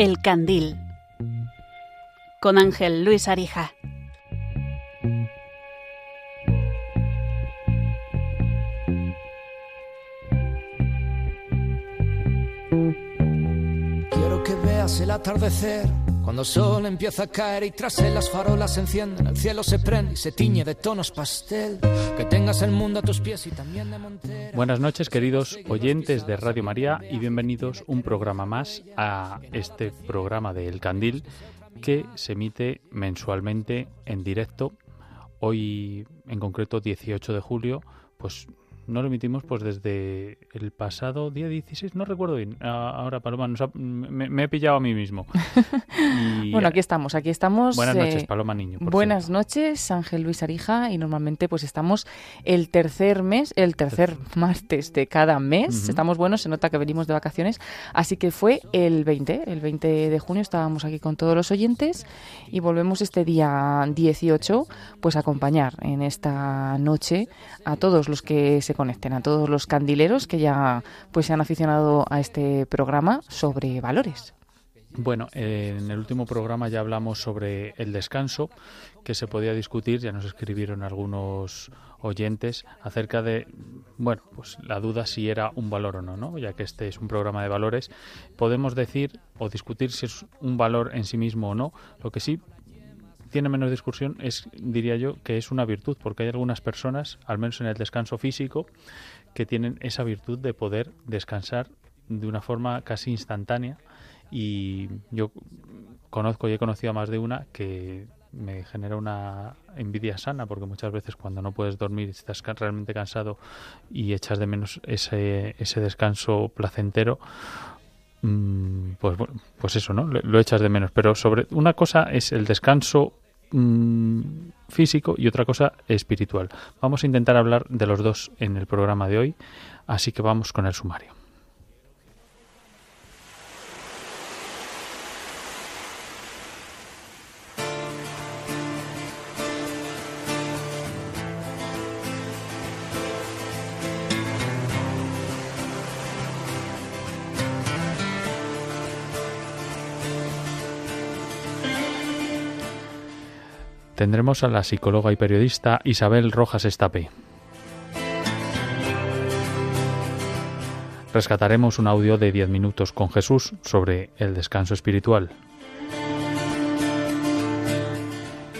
El Candil con Ángel Luis Arija. Quiero que veas el atardecer cuando el sol empieza a caer y tras él las farolas se encienden, el cielo se prende y se tiñe de tonos pastel. Que tengas el mundo a tus pies y también de Montera. Buenas noches, queridos oyentes de Radio María, y bienvenidos un programa más a este programa de El Candil que se emite mensualmente en directo. Hoy, en concreto, 18 de julio, pues no lo emitimos pues desde el pasado día 16, no recuerdo bien. Ah, Ahora, Paloma, nos ha- me, me he pillado a mí mismo. Y- Bueno, aquí estamos, aquí estamos. Buenas noches, eh, Paloma Niño. Buenas cierto. noches, Ángel Luis Arija, y normalmente pues estamos el tercer mes, el tercer martes de cada mes. Estamos buenos, se nota que venimos de vacaciones, así que fue el 20, el 20 de junio estábamos aquí con todos los oyentes y volvemos este día 18 pues a acompañar en esta noche a todos los que se conecten, a todos los candileros que ya pues se han aficionado a este programa sobre valores. Bueno, eh, en el último programa ya hablamos sobre el descanso, que se podía discutir, ya nos escribieron algunos oyentes acerca de, bueno, pues la duda si era un valor o no, ¿no? Ya que este es un programa de valores, podemos decir o discutir si es un valor en sí mismo o no. Lo que sí tiene menos discusión es, diría yo, que es una virtud, porque hay algunas personas, al menos en el descanso físico, que tienen esa virtud de poder descansar de una forma casi instantánea. Y yo conozco y he conocido a más de una que me genera una envidia sana porque muchas veces cuando no puedes dormir estás realmente cansado y echas de menos ese, ese descanso placentero mm, pues pues eso no lo echas de menos. Pero sobre una cosa es el descanso mm, físico y otra cosa espiritual. Vamos a intentar hablar de los dos en el programa de hoy así que vamos con el sumario Tendremos a la psicóloga y periodista Isabel Rojas Estapé. Rescataremos un audio de 10 minutos con Jesús sobre el descanso espiritual.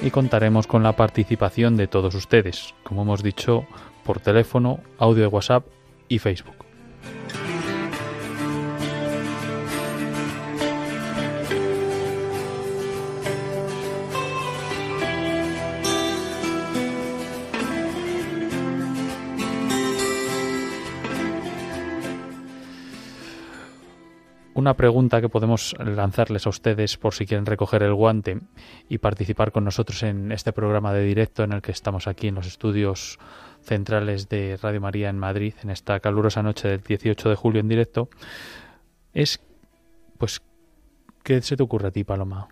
Y contaremos con la participación de todos ustedes, como hemos dicho, por teléfono, audio de WhatsApp y Facebook. Una pregunta que podemos lanzarles a ustedes por si quieren recoger el guante y participar con nosotros en este programa de directo en el que estamos aquí en los estudios centrales de Radio María en Madrid, en esta calurosa noche del 18 de julio en directo, es, pues, ¿qué se te ocurre a ti, Paloma?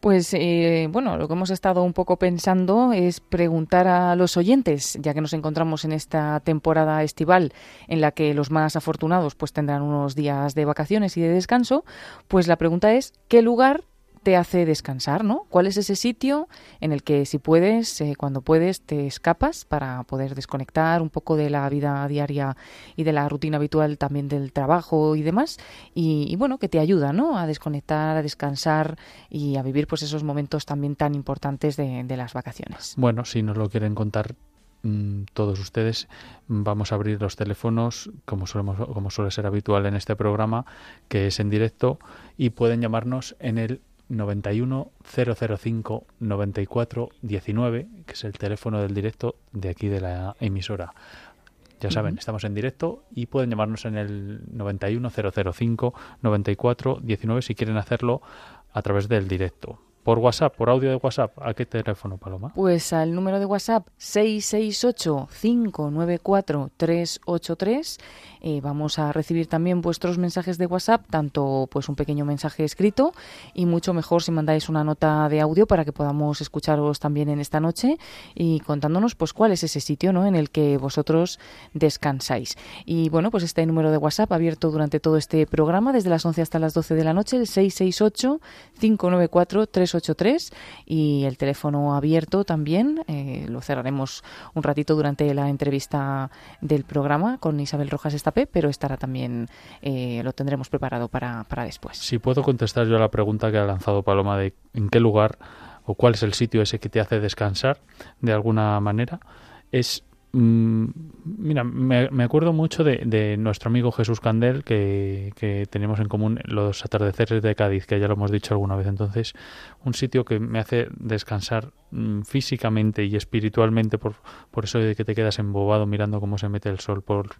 Pues eh, bueno, lo que hemos estado un poco pensando es preguntar a los oyentes, ya que nos encontramos en esta temporada estival en la que los más afortunados pues tendrán unos días de vacaciones y de descanso, pues la pregunta es ¿qué lugar te hace descansar, ¿no? ¿Cuál es ese sitio en el que si puedes, eh, cuando puedes, te escapas para poder desconectar un poco de la vida diaria y de la rutina habitual también del trabajo y demás? Y, bueno, que te ayuda, ¿no? A desconectar, a descansar y a vivir pues esos momentos también tan importantes de, las vacaciones. Bueno, si nos lo quieren contar mm, todos ustedes, vamos a abrir los teléfonos, como suele ser habitual en este programa, que es en directo, y pueden llamarnos en el 91 005 94 19, que es el teléfono del directo de aquí de la emisora. Ya saben, estamos en directo y pueden llamarnos en el 91 005 94 19 si quieren hacerlo a través del directo. por WhatsApp, por audio de WhatsApp. ¿A qué teléfono, Paloma? Pues al número de WhatsApp 668-594-383. Eh, vamos a recibir también vuestros mensajes de WhatsApp, tanto pues un pequeño mensaje escrito y mucho mejor si mandáis una nota de audio para que podamos escucharos también en esta noche y contándonos pues cuál es ese sitio ¿no? en el que vosotros descansáis. Y bueno, pues este número de WhatsApp abierto durante todo este programa desde las 11 hasta las 12 de la noche, el 668 594 383 y el teléfono abierto también, eh, lo cerraremos un ratito durante la entrevista del programa con Isabel Rojas Pero estará también, eh, lo tendremos preparado para, para después. Si puedo contestar yo a la pregunta que ha lanzado Paloma de en qué lugar o cuál es el sitio ese que te hace descansar de alguna manera, es Mm, mira, me, acuerdo mucho de, nuestro amigo Jesús Candel, que, tenemos en común los atardeceres de Cádiz, que ya lo hemos dicho alguna vez. Entonces, un sitio que me hace descansar mm, físicamente y espiritualmente, por, por eso de que te quedas embobado mirando cómo se mete el sol por,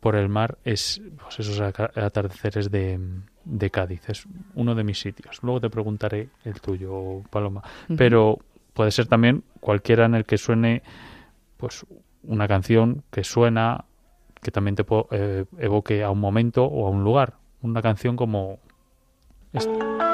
por el mar, es pues, esos atardeceres de, de Cádiz. Es uno de mis sitios. Luego te preguntaré el tuyo, Paloma. Pero puede ser también cualquiera en el que suene pues una canción que suena, que también te eh, evoque a un momento o a un lugar. Una canción como esta.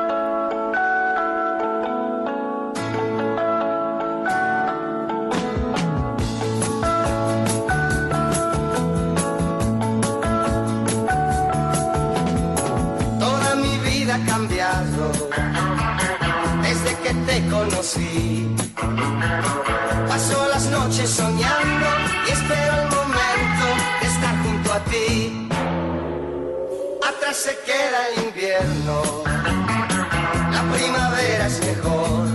Paso las noches soñando y espero el momento de estar junto a ti. Atrás se queda el invierno, la primavera es mejor.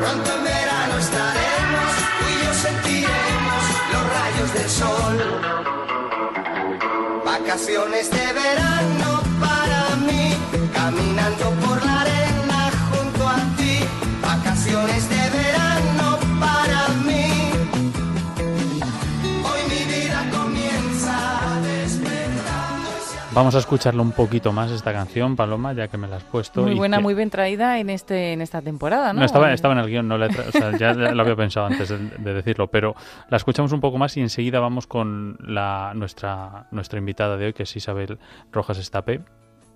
Pronto en verano estaremos, y yo sentiremos los rayos del sol. Vacaciones de verano Vamos a escucharlo un poquito más esta canción, Paloma, ya que me la has puesto. Muy y buena, que- muy bien traída en este en esta temporada, ¿no? No, estaba, estaba en el guion, no la he tra- o sea, ya lo había pensado antes de, de decirlo, pero la escuchamos un poco más y enseguida vamos con la, nuestra, nuestra invitada de hoy, que es Isabel Rojas Estape,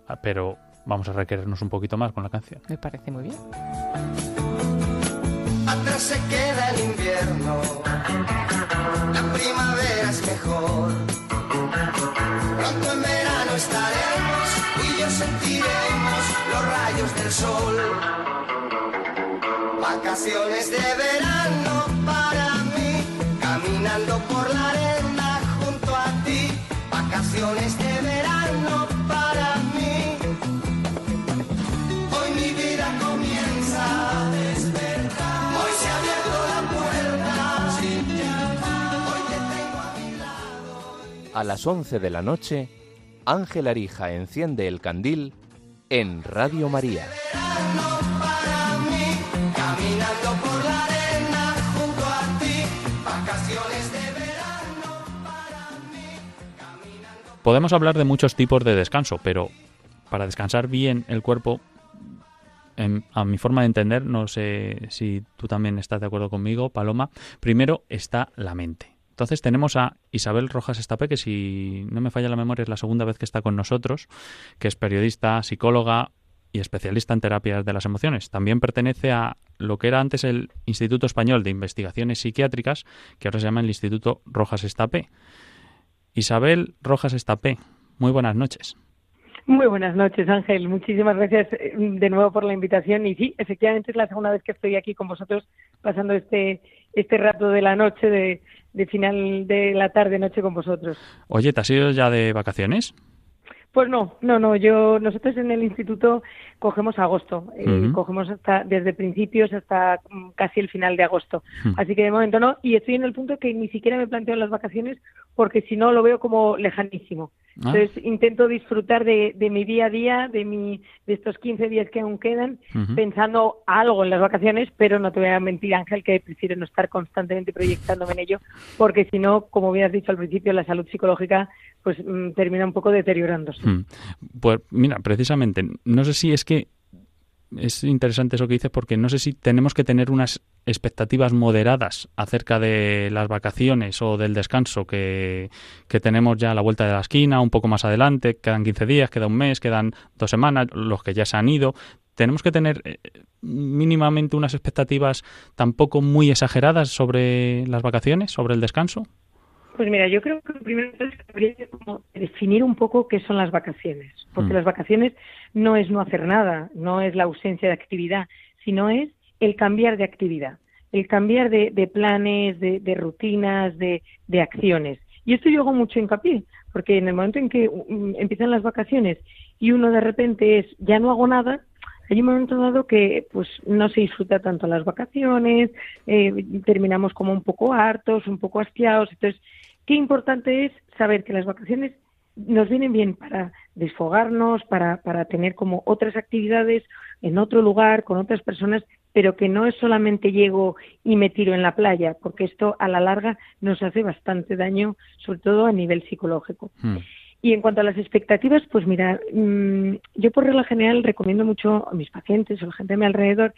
ah, pero vamos a requerirnos un poquito más con la canción. Me parece muy bien. Atrás se queda el invierno, la primavera es mejor. Pronto en sentiremos los rayos del sol. Vacaciones de verano para mí, caminando por la arena junto a ti. Vacaciones de verano para mí. Hoy mi vida comienza a despertar. Hoy se ha abierto la puerta sin llamar. Hoy te tengo a mi lado. A las 11 de la noche, Ángel Arija enciende el candil en Radio María. Podemos hablar de muchos tipos de descanso, pero para descansar bien el cuerpo, a mi forma de entender, no sé si tú también estás de acuerdo conmigo, Paloma, primero está la mente. Entonces tenemos a Isabel Rojas Estape, que si no me falla la memoria es la segunda vez que está con nosotros, que es periodista, psicóloga y especialista en terapias de las emociones. También pertenece a lo que era antes el Instituto Español de Investigaciones Psiquiátricas, que ahora se llama el Instituto Rojas Estape. Isabel Rojas Estapé, muy buenas noches. Muy buenas noches, Ángel. Muchísimas gracias eh, de nuevo por la invitación. Y sí, efectivamente es la segunda vez que estoy aquí con vosotros pasando este este rato de la noche, de, de final de la tarde, noche con vosotros. Oye, ¿te has ido ya de vacaciones? Pues no, no, no. Yo nosotros en el instituto cogemos agosto, eh, cogemos hasta desde principios hasta mm, casi el final de agosto. Así que de momento no. Y estoy en el punto que ni siquiera me planteo las vacaciones porque si no lo veo como lejanísimo. Ah. Entonces intento disfrutar de, de mi día a día, de mi de estos 15 días que aún quedan, pensando algo en las vacaciones, pero no te voy a mentir, Ángel, que prefiero no estar constantemente proyectándome en ello, porque si no, como bien has dicho al principio, la salud psicológica pues mm, termina un poco deteriorándose. Hmm. Pues mira, precisamente, no sé si es que es interesante eso que dices porque no sé si tenemos que tener unas expectativas moderadas acerca de las vacaciones o del descanso que, que, tenemos ya a la vuelta de la esquina, un poco más adelante, quedan 15 días, queda un mes, quedan dos semanas, los que ya se han ido. Tenemos que tener eh, mínimamente unas expectativas tampoco muy exageradas sobre las vacaciones, sobre el descanso. Pues mira, yo creo que lo primero es que habría que definir un poco qué son las vacaciones, porque mm. las vacaciones no es no hacer nada, no es la ausencia de actividad, sino es el cambiar de actividad, el cambiar de, planes, de, rutinas, de, acciones. Y esto yo hago mucho hincapié, porque en el momento en que mm, empiezan las vacaciones y uno de repente es ya no hago nada, hay un momento dado que pues no se disfruta tanto las vacaciones, eh, terminamos como un poco hartos, un poco hastiados. Entonces, qué importante es saber que las vacaciones nos vienen bien para desfogarnos, para, para tener como otras actividades en otro lugar, con otras personas, pero que no es solamente llego y me tiro en la playa, porque esto a la larga nos hace bastante daño, sobre todo a nivel psicológico. Hmm. Y en cuanto a las expectativas, pues mira, mm, yo por regla general recomiendo mucho a mis pacientes o a la gente a mi alrededor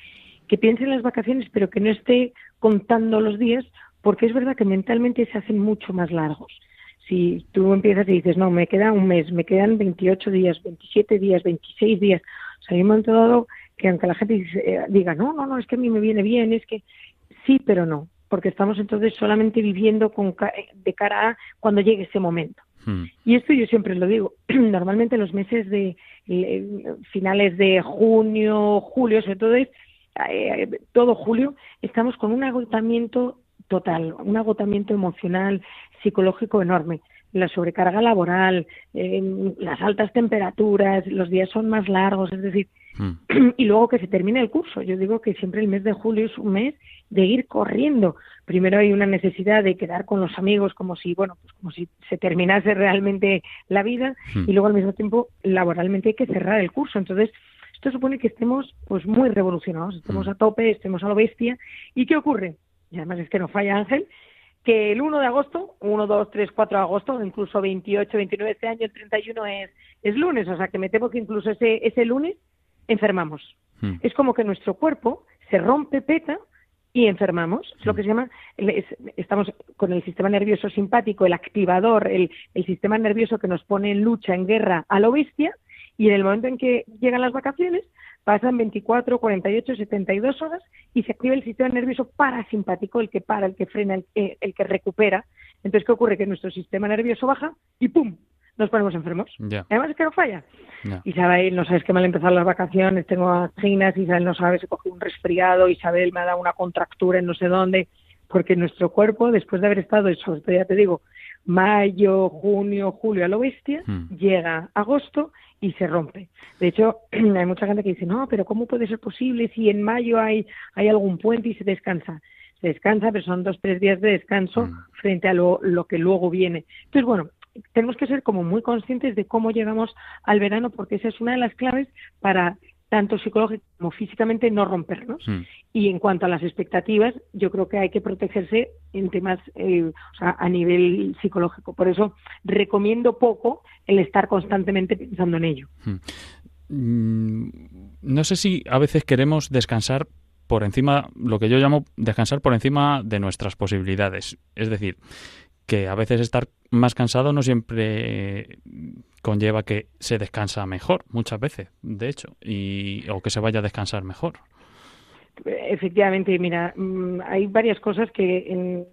que piensen en las vacaciones, pero que no esté contando los días, porque es verdad que mentalmente se hacen mucho más largos. Si tú empiezas y dices, no, me queda un mes, me quedan 28 días, 27 días, 26 días, o sea, hay un momento dado que aunque la gente eh, diga, no, no, no, es que a mí me viene bien, es que sí, pero no, porque estamos entonces solamente viviendo con, de cara a cuando llegue ese momento. Hmm. Y esto yo siempre lo digo, normalmente los meses de finales de junio, julio, sobre todo es eh, todo julio, estamos con un agotamiento total, un agotamiento emocional, psicológico enorme. La sobrecarga laboral, eh, las altas temperaturas, los días son más largos, es decir, hmm. y luego que se termine el curso. Yo digo que siempre el mes de julio es un mes de ir corriendo. Primero hay una necesidad de quedar con los amigos como si, bueno, pues como si se terminase realmente la vida hmm. y luego al mismo tiempo laboralmente hay que cerrar el curso. Entonces, esto supone que estemos pues muy revolucionados, estemos hmm. a tope, estemos a lo bestia. ¿Y qué ocurre? Y además es que no falla Ángel, que el 1 de agosto, 1, 2, 3, 4 de agosto, incluso 28, 29 este año, el 31 es, es lunes, o sea que me temo que incluso ese, ese lunes enfermamos. Hmm. Es como que nuestro cuerpo se rompe, peta, y enfermamos. Es lo que se llama, estamos con el sistema nervioso simpático, el activador, el, el, sistema nervioso que nos pone en lucha, en guerra a lo bestia, y en el momento en que llegan las vacaciones, pasan 24, 48, 72 horas y se activa el sistema nervioso parasimpático, el que para, el que frena, el, el que recupera. Entonces, ¿qué ocurre? Que nuestro sistema nervioso baja y ¡pum! Nos ponemos enfermos. Además es que no falla. Isabel, no sabes que mal empezado las vacaciones, tengo anginas, Isabel no sabe, se coge un resfriado, Isabel me ha dado una contractura en no sé dónde, porque nuestro cuerpo, después de haber estado, ya te digo, mayo, junio, julio a lo bestia, hmm. llega agosto y se rompe. De hecho, hay mucha gente que dice, no, pero ¿cómo puede ser posible si en mayo hay, hay algún puente y se descansa? Se descansa, pero son dos, tres días de descanso hmm. frente a lo, lo que luego viene. Entonces, bueno, tenemos que ser como muy conscientes de cómo llegamos al verano, porque esa es una de las claves para tanto psicológico como físicamente no rompernos. Hmm. Y en cuanto a las expectativas, yo creo que hay que protegerse en temas, eh, o sea, a nivel psicológico. Por eso recomiendo poco el estar constantemente pensando en ello. Hmm. Mm, no sé si a veces queremos descansar por encima, lo que yo llamo descansar por encima de nuestras posibilidades. Es decir, que a veces estar más cansado no siempre conlleva que se descansa mejor, muchas veces, de hecho, y, o que se vaya a descansar mejor. Efectivamente, mira, mm, hay varias cosas que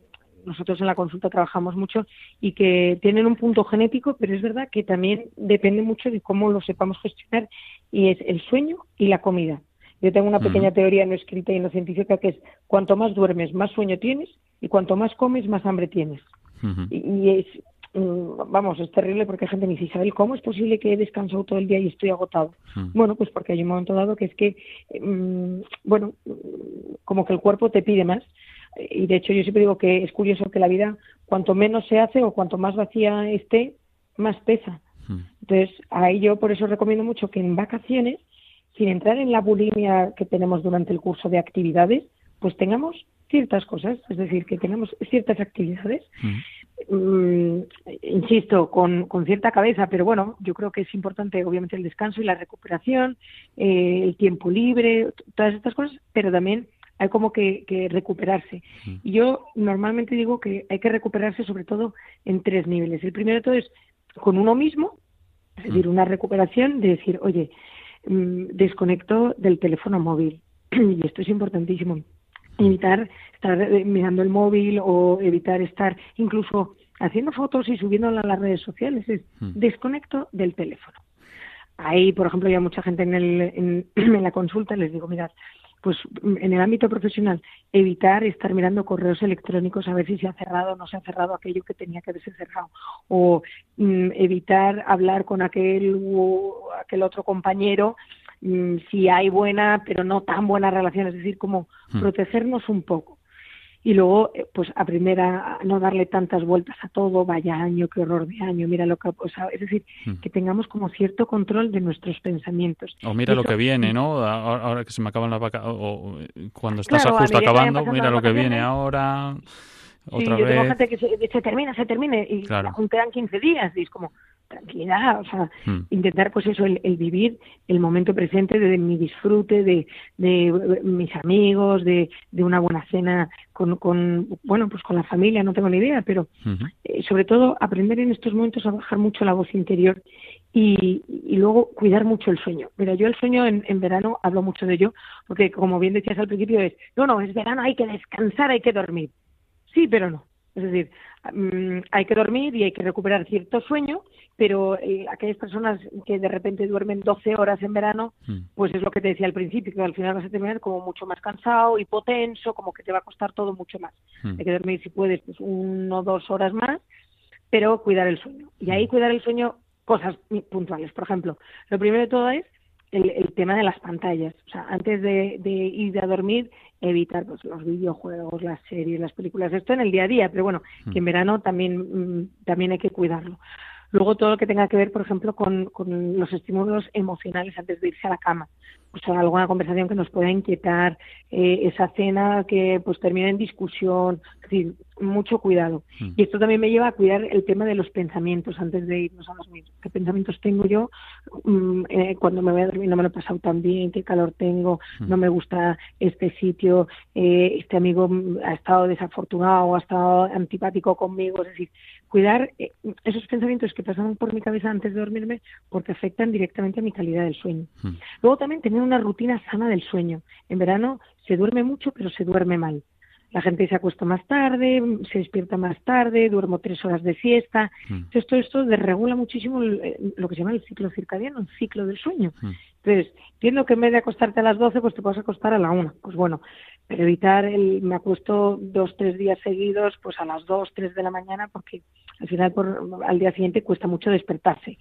nosotros en la consulta trabajamos mucho y que tienen un punto genético, pero es verdad que también depende mucho de cómo lo sepamos gestionar y es el sueño y la comida. Yo tengo una pequeña teoría no escrita y no científica que es cuanto más duermes, más sueño tienes y cuanto más comes, más hambre tienes y, es, mm, vamos, es terrible porque hay gente que me dice, Isabel, ¿cómo es posible que he descansado todo el día y estoy agotado? Bueno, pues porque hay un momento dado que es que, mm, bueno, como que el cuerpo te pide más. Y de hecho yo siempre digo que es curioso que la vida, cuanto menos se hace o cuanto más vacía esté, más pesa. Entonces, ahí yo por eso recomiendo mucho que en vacaciones, sin entrar en la bulimia que tenemos durante el curso de actividades, pues tengamos ciertas cosas, es decir, que tengamos ciertas actividades. Mm, insisto, con, con, cierta cabeza, pero bueno, yo creo que es importante, obviamente, el descanso y la recuperación, eh, el tiempo libre, todas estas cosas, pero también hay como que, recuperarse. Y yo normalmente digo que hay que recuperarse sobre todo en tres niveles. El primero de todo es con uno mismo, es decir, una recuperación de decir, oye, mm, desconecto del teléfono móvil. y esto es importantísimo. Evitar estar eh, mirando el móvil o evitar estar incluso haciendo fotos y subiéndolas a las redes sociales. Es desconecto del teléfono. Ahí, por ejemplo, hay mucha gente en, el, en, en la consulta les digo, mirad, pues en el ámbito profesional, evitar estar mirando correos electrónicos a ver si se ha cerrado o no se ha cerrado aquello que tenía que haberse cerrado, o mm, evitar hablar con aquel o aquel otro compañero mm, si hay buena pero no tan buena relación, es decir, como hmm. protegernos un poco y luego eh, pues aprender a no darle tantas vueltas a todo, vaya año, qué horror de año, mira lo que pues, es decir, hmm. que tengamos como cierto control de nuestros pensamientos. O mira lo que viene, ¿no? Ahora que se me acaban las vacaciones, o cuando estás justo acabando, mira lo que viene ahora. Otra sí, yo tengo gente que se, termina, se termine y claro. aún quedan 15 días y es como, tranquilidad, o sea, hmm. intentar pues eso, el, vivir el momento presente de, mi disfrute, de, de mis amigos, de, de, una buena cena con, con, bueno, pues con la familia, no tengo ni idea, pero eh, sobre todo aprender en estos momentos a bajar mucho la voz interior y, y, luego cuidar mucho el sueño. Mira, yo el sueño en, en verano hablo mucho de ello, porque como bien decías al principio es, no, no, es verano, hay que descansar, hay que dormir. Sí, pero no. Es decir, mm, hay que dormir y hay que recuperar cierto sueño, pero eh, aquellas personas que de repente duermen 12 horas en verano, hmm. pues es lo que te decía al principio, que al final vas a terminar como mucho más cansado, hipotenso, como que te va a costar todo mucho más. Hmm. Hay que dormir si puedes, pues uno o dos horas más, pero cuidar el sueño. Y ahí cuidar el sueño, cosas puntuales. Por ejemplo, lo primero de todo es el, tema de las pantallas. O sea, antes de, ir a dormir, evitar pues, los videojuegos, las series, las películas. Esto en el día a día, pero bueno, que en verano también, mm, también hay que cuidarlo. Luego todo lo que tenga que ver, por ejemplo, con, con los estímulos emocionales antes de irse a la cama. O sea, alguna conversación que nos pueda inquietar, eh, esa cena que pues termina en discusión, es decir, mucho cuidado. Mm. Y esto también me lleva a cuidar el tema de los pensamientos antes de irnos a dormir. ¿Qué pensamientos tengo yo mm, eh, cuando me voy a dormir? No me lo he pasado tan bien, qué calor tengo, mm. no me gusta este sitio, eh, este amigo ha estado desafortunado, ha estado antipático conmigo. Es decir, cuidar eh, esos pensamientos que pasan por mi cabeza antes de dormirme porque afectan directamente a mi calidad del sueño. Luego también tener una rutina sana del sueño. En verano se duerme mucho, pero se duerme mal la gente se acuesta más tarde, se despierta más tarde, duermo tres horas de siesta. Mm. Entonces, todo esto desregula muchísimo eh, lo que se llama el ciclo circadiano, el ciclo del sueño. Mm. Entonces, entiendo que en vez de acostarte a las 12, pues te puedes acostar a la 1. Pues bueno, pero evitar el me acuesto dos, tres días seguidos, pues a las 2, 3 de la mañana, porque al final por, al día siguiente cuesta mucho despertarse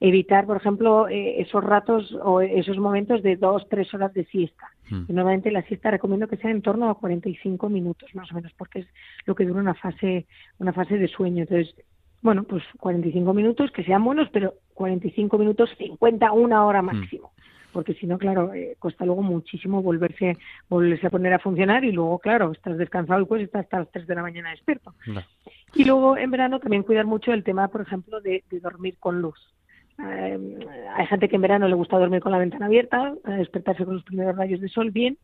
evitar, por ejemplo, eh, esos ratos o esos momentos de dos, tres horas de siesta. Hmm. normalmente la siesta recomiendo que sea en torno a 45 minutos más o menos, porque es lo que dura una fase, una fase de sueño. Entonces, bueno, pues 45 minutos que sean buenos, pero 45 minutos, 50, una hora hmm. máximo. Porque si no, claro, eh, cuesta luego muchísimo volverse, volverse a poner a funcionar y luego, claro, estás descansado y pues estás hasta las 3 de la mañana despierto. Y luego en verano también cuidar mucho el tema, por ejemplo, de dormir con luz eh, hay gente que en verano le gusta dormir con la ventana abierta, despertarse con los primeros rayos de sol, bien.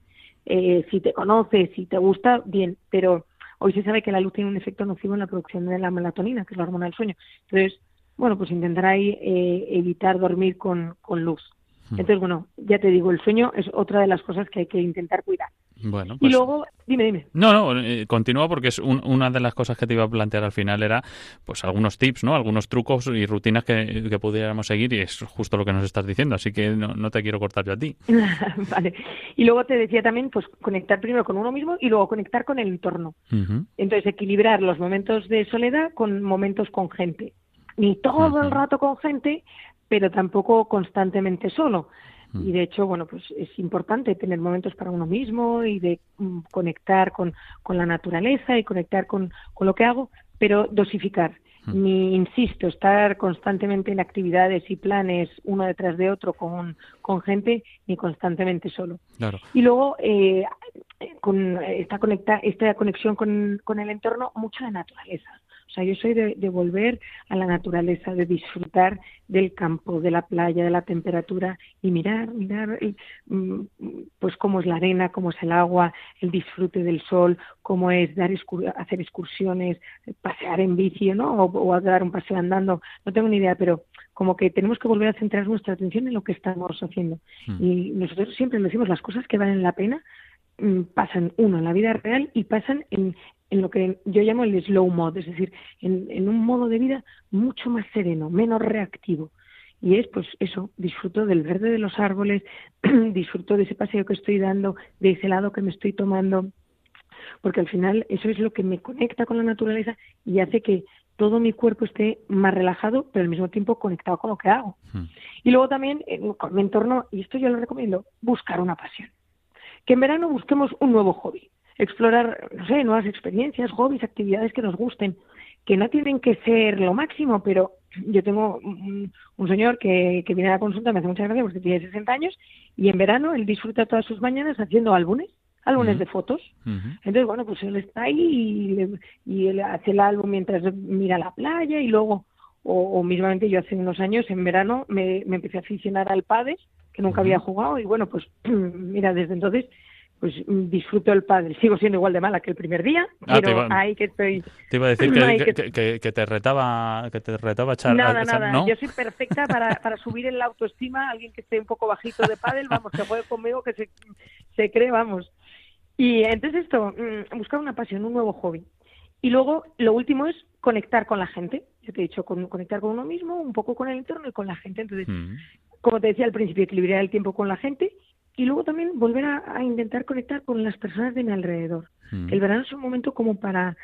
Eh, si te conoces, si te gusta, bien. Pero hoy se sabe que la luz tiene un efecto nocivo en la producción de la melatonina, que es la hormona del sueño. Entonces, bueno, pues intentar ahí eh, evitar dormir con, con luz. Hmm. Entonces, bueno, ya te digo, el sueño es otra de las cosas que hay que intentar cuidar. Bueno, Y pues luego, dime, dime. No, no, eh, continúa porque es una de las cosas que te iba a plantear al final era pues algunos tips, ¿no? Algunos trucos y rutinas que, que pudiéramos seguir y es justo lo que nos estás diciendo, así que no, te quiero cortar yo a ti. vale. Y luego te decía también, pues conectar primero con uno mismo y luego conectar con el entorno. Entonces, equilibrar los momentos de soledad con momentos con gente. Ni todo el rato con gente, pero tampoco constantemente solo. Mm. Y de hecho, bueno, pues es importante tener momentos para uno mismo y de mm, conectar con, con, la naturaleza y conectar con, con lo que hago, pero dosificar. Mm. Ni, insisto, estar constantemente en actividades y planes uno detrás de otro con, con gente, ni constantemente solo. Claro. Y luego, eh, con esta, conecta, esta conexión con, con el entorno, mucho de naturaleza. O sea, yo soy de, volver a la naturaleza, de disfrutar del campo, de la playa, de la temperatura y mirar, mirar, mm, pues cómo es la arena, cómo es el agua, el disfrute del sol, cómo es dar hacer excursiones, pasear en bici, ¿no? O, dar un paseo andando. No tengo ni idea, pero como que tenemos que volver a centrar nuestra atención en lo que estamos haciendo. Hmm. Y nosotros siempre decimos las cosas que valen la pena mm, pasan uno en la vida real y pasan en, en lo que yo llamo el slow mode, es decir, en, un modo de vida mucho más sereno, menos reactivo. Y es, pues eso, disfruto del verde de los árboles, disfruto de ese paseo que estoy dando, de ese lado que me estoy tomando, porque al final eso es lo que me conecta con la naturaleza y hace que todo mi cuerpo esté más relajado, pero al mismo tiempo conectado con lo que hago. Hmm. Y luego también, con mi entorno, y esto yo lo recomiendo, buscar una pasión. Que en verano busquemos un nuevo hobby explorar, no sé, nuevas experiencias, hobbies, actividades que nos gusten, que no tienen que ser lo máximo, pero yo tengo un, señor que, que, viene a la consulta, me hace muchas gracias porque tiene 60 años y en verano él disfruta todas sus mañanas haciendo álbumes, álbumes de fotos. Entonces, bueno, pues él está ahí y, él hace el álbum mientras mira la playa y luego, o, o mismamente yo hace unos años en verano me, me empecé a aficionar al padre, que nunca había jugado y bueno, pues mira, desde entonces pues mm, disfruto el padre. Sigo siendo igual de mala que el primer día, ah, pero ahí que estoy. Te iba a decir que, que, te retaba, que te retaba. Nada, nada. Yo soy perfecta para, para subir en la autoestima. Alguien que esté un poco bajito de pádel, vamos, que juegue conmigo, que se, se cree, vamos. Y entonces esto, mm, buscar una pasión, un nuevo hobby. Y luego, lo último es conectar con la gente. Yo te he dicho, conectar con uno mismo, un poco con el entorno y con la gente. Entonces, mm. como te decía al principio, equilibrar el tiempo con la gente y luego también volver a, intentar conectar con las personas de mi alrededor. Mm. El verano es un momento como para,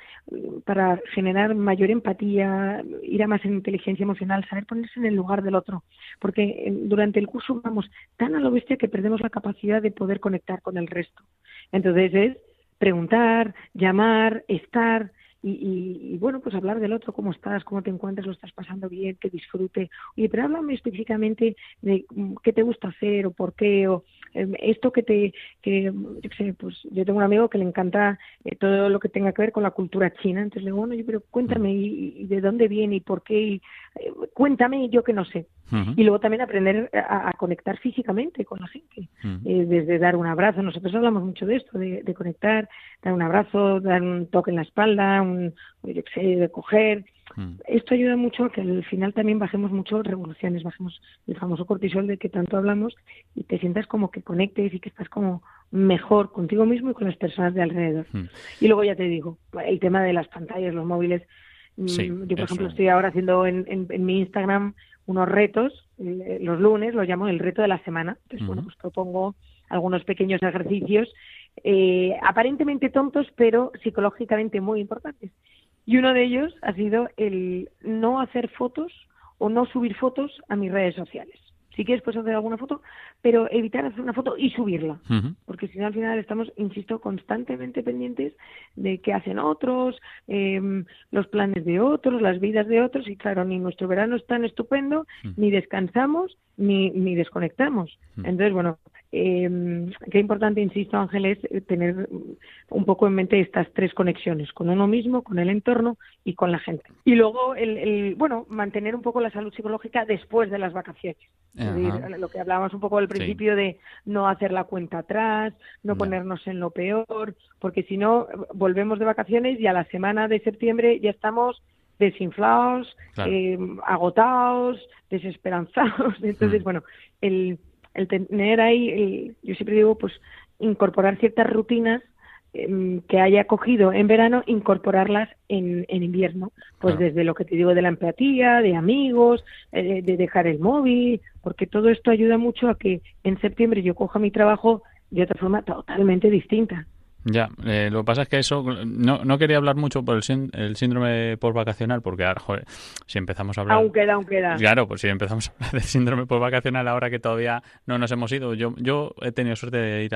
para generar mayor empatía, ir a más en inteligencia emocional, saber ponerse en el lugar del otro. Porque eh, durante el curso vamos tan a lo bestia que perdemos la capacidad de poder conectar con el resto. Entonces es preguntar, llamar, estar, y, bueno, pues hablar del otro, cómo estás, cómo te encuentras, lo estás pasando bien, que disfrute. Oye, pero háblame específicamente de mm, qué te gusta hacer o por qué, o em, esto que te, que, yo sé, pues yo tengo un amigo que le encanta eh, todo lo que tenga que ver con la cultura china, entonces le digo, bueno, yo, pero cuéntame y, de dónde viene y por qué, y, eh, cuéntame yo que no sé. Y luego también aprender a, conectar físicamente con la gente, eh, desde dar un abrazo. Nosotros hablamos mucho de esto, de, de conectar, dar un abrazo, dar un toque en la espalda, de coger. Mm. Esto ayuda mucho a que al final también bajemos mucho revoluciones, bajemos el famoso cortisol de que tanto hablamos y te sientas como que conectes y que estás como mejor contigo mismo y con las personas de alrededor. Mm. Y luego ya te digo, el tema de las pantallas, los móviles. Mm, yo, por ejemplo, estoy ahora haciendo en, en, mi Instagram unos retos, eh, los lunes los llamo el reto de la semana. Entonces, bueno, pues propongo algunos pequeños ejercicios eh, aparentemente tontos, pero psicológicamente muy importantes. Y uno de ellos ha sido el no hacer fotos o no subir fotos a mis redes sociales. Si quieres, puedes hacer alguna foto, pero evitar hacer una foto y subirla. Porque si no, al final estamos, insisto, constantemente pendientes de qué hacen otros, em, los planes de otros, las vidas de otros. Y claro, ni nuestro verano es tan estupendo, ni descansamos, ni, ni desconectamos. Entonces, bueno, eh, qué importante, insisto, Ángel, es tener un poco en mente estas tres conexiones, con uno mismo, con el entorno y con la gente. Y luego, el, bueno, mantener un poco la salud psicológica después de las vacaciones. lo que hablábamos un poco al principio de no hacer la cuenta atrás, no, ponernos en lo peor, porque si no, volvemos de vacaciones y a la semana de septiembre ya estamos desinflados, eh, agotados, desesperanzados. Entonces, mm. bueno, el el tener ahí, yo siempre digo, pues incorporar ciertas rutinas em, que haya cogido en verano, incorporarlas en, en invierno. Pues desde lo que te digo de la empatía, de amigos, eh, de dejar el móvil, porque todo esto ayuda mucho a que en septiembre yo coja mi trabajo de otra forma totalmente distinta. Ya, eh, lo que pasa es que eso, no, no quería hablar mucho por el, el síndrome postvacacional, porque ahora, joder, si empezamos a hablar... Aún queda, aún queda. Claro, pues si empezamos a hablar del síndrome postvacacional ahora que todavía no nos hemos ido, yo, yo he tenido suerte de ir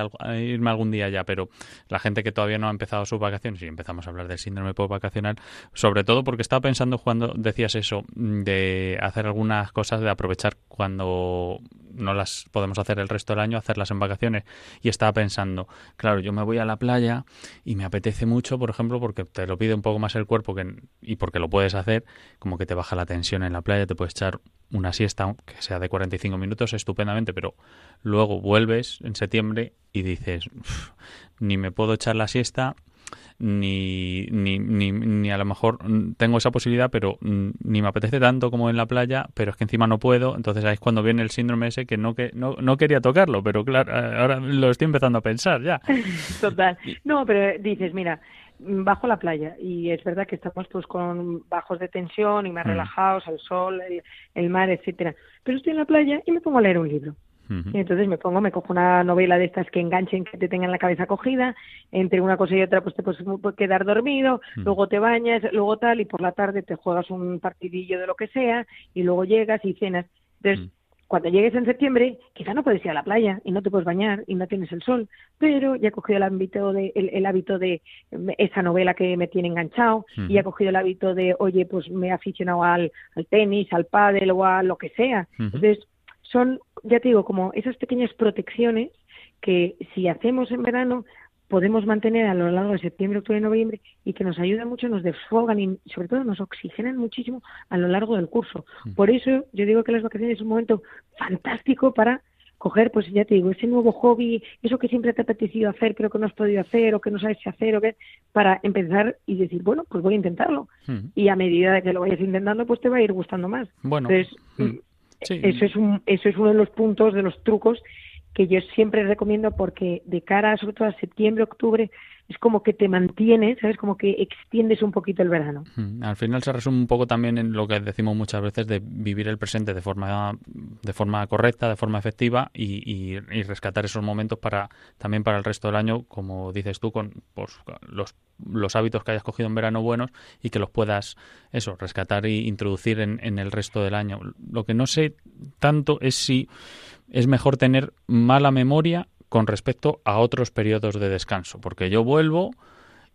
irme algún día ya, pero la gente que todavía no ha empezado sus vacaciones, y empezamos a hablar del síndrome postvacacional, sobre todo porque estaba pensando cuando decías eso, de hacer algunas cosas, de aprovechar cuando no las podemos hacer el resto del año, hacerlas en vacaciones, y estaba pensando, claro, yo me voy a la playa, playa y me apetece mucho, por ejemplo, porque te lo pide un poco más el cuerpo que, y porque lo puedes hacer, como que te baja la tensión en la playa, te puedes echar una siesta, que sea de 45 minutos, estupendamente, pero luego vuelves en septiembre y dices, ni me puedo echar la siesta, ni, ni, ni, ni, a lo mejor tengo esa posibilidad, pero ni me apetece tanto como en la playa, pero es que encima no puedo, entonces ahí es cuando viene el síndrome ese que no, que no, no quería tocarlo, pero claro, ahora lo estoy empezando a pensar ya. Total. No, pero dices, mira, bajo la playa y es verdad que estamos pues con bajos de tensión y más mm. relajados, al sol, el, el mar, etcétera. Pero estoy en la playa y me pongo a leer un libro. Y entonces me pongo, me cojo una novela de estas que enganchen, que te tengan la cabeza cogida, entre una cosa y otra pues te puedes quedar dormido, luego te bañas, luego tal, y por la tarde te juegas un partidillo de lo que sea, y luego llegas y cenas. Entonces, cuando llegues en septiembre, quizá no puedes ir a la playa y no te puedes bañar y no tienes el sol, pero ya he cogido el hábito de, el, hábito de esa novela que me tiene enganchado y he cogido el hábito de, oye, pues me he aficionado al, al tenis, al pádel o a lo que sea. Entonces, son, ya te digo, como esas pequeñas protecciones que si hacemos en verano podemos mantener a lo largo de septiembre, octubre y noviembre y que nos ayudan mucho, nos desfogan y sobre todo nos oxigenan muchísimo a lo largo del curso. Mm. Por eso yo digo que las vacaciones es un momento fantástico para coger, pues ya te digo, ese nuevo hobby, eso que siempre te ha apetecido hacer, pero que no has podido hacer o que no sabes si hacer o qué, para empezar y decir, bueno, pues voy a intentarlo. Mm. Y a medida de que lo vayas intentando, pues te va a ir gustando más. Bueno, Entonces, mm. Eso, es un, eso es uno de los puntos, de los trucos que yo siempre recomiendo porque de cara sobre todo a septiembre, octubre, es como que te mantienes, ¿sabes? Como que extiendes un poquito el verano. Al final se resume un poco también en lo que decimos muchas veces de vivir el presente de forma, de forma correcta, de forma efectiva y, y, rescatar esos momentos para también para el resto del año, como dices tú, con los, los hábitos que hayas cogido en verano buenos y que los puedas, eso, rescatar e introducir en, en el resto del año. Lo que no sé tanto es si es mejor tener mala memoria con respecto a otros periodos de descanso, porque yo vuelvo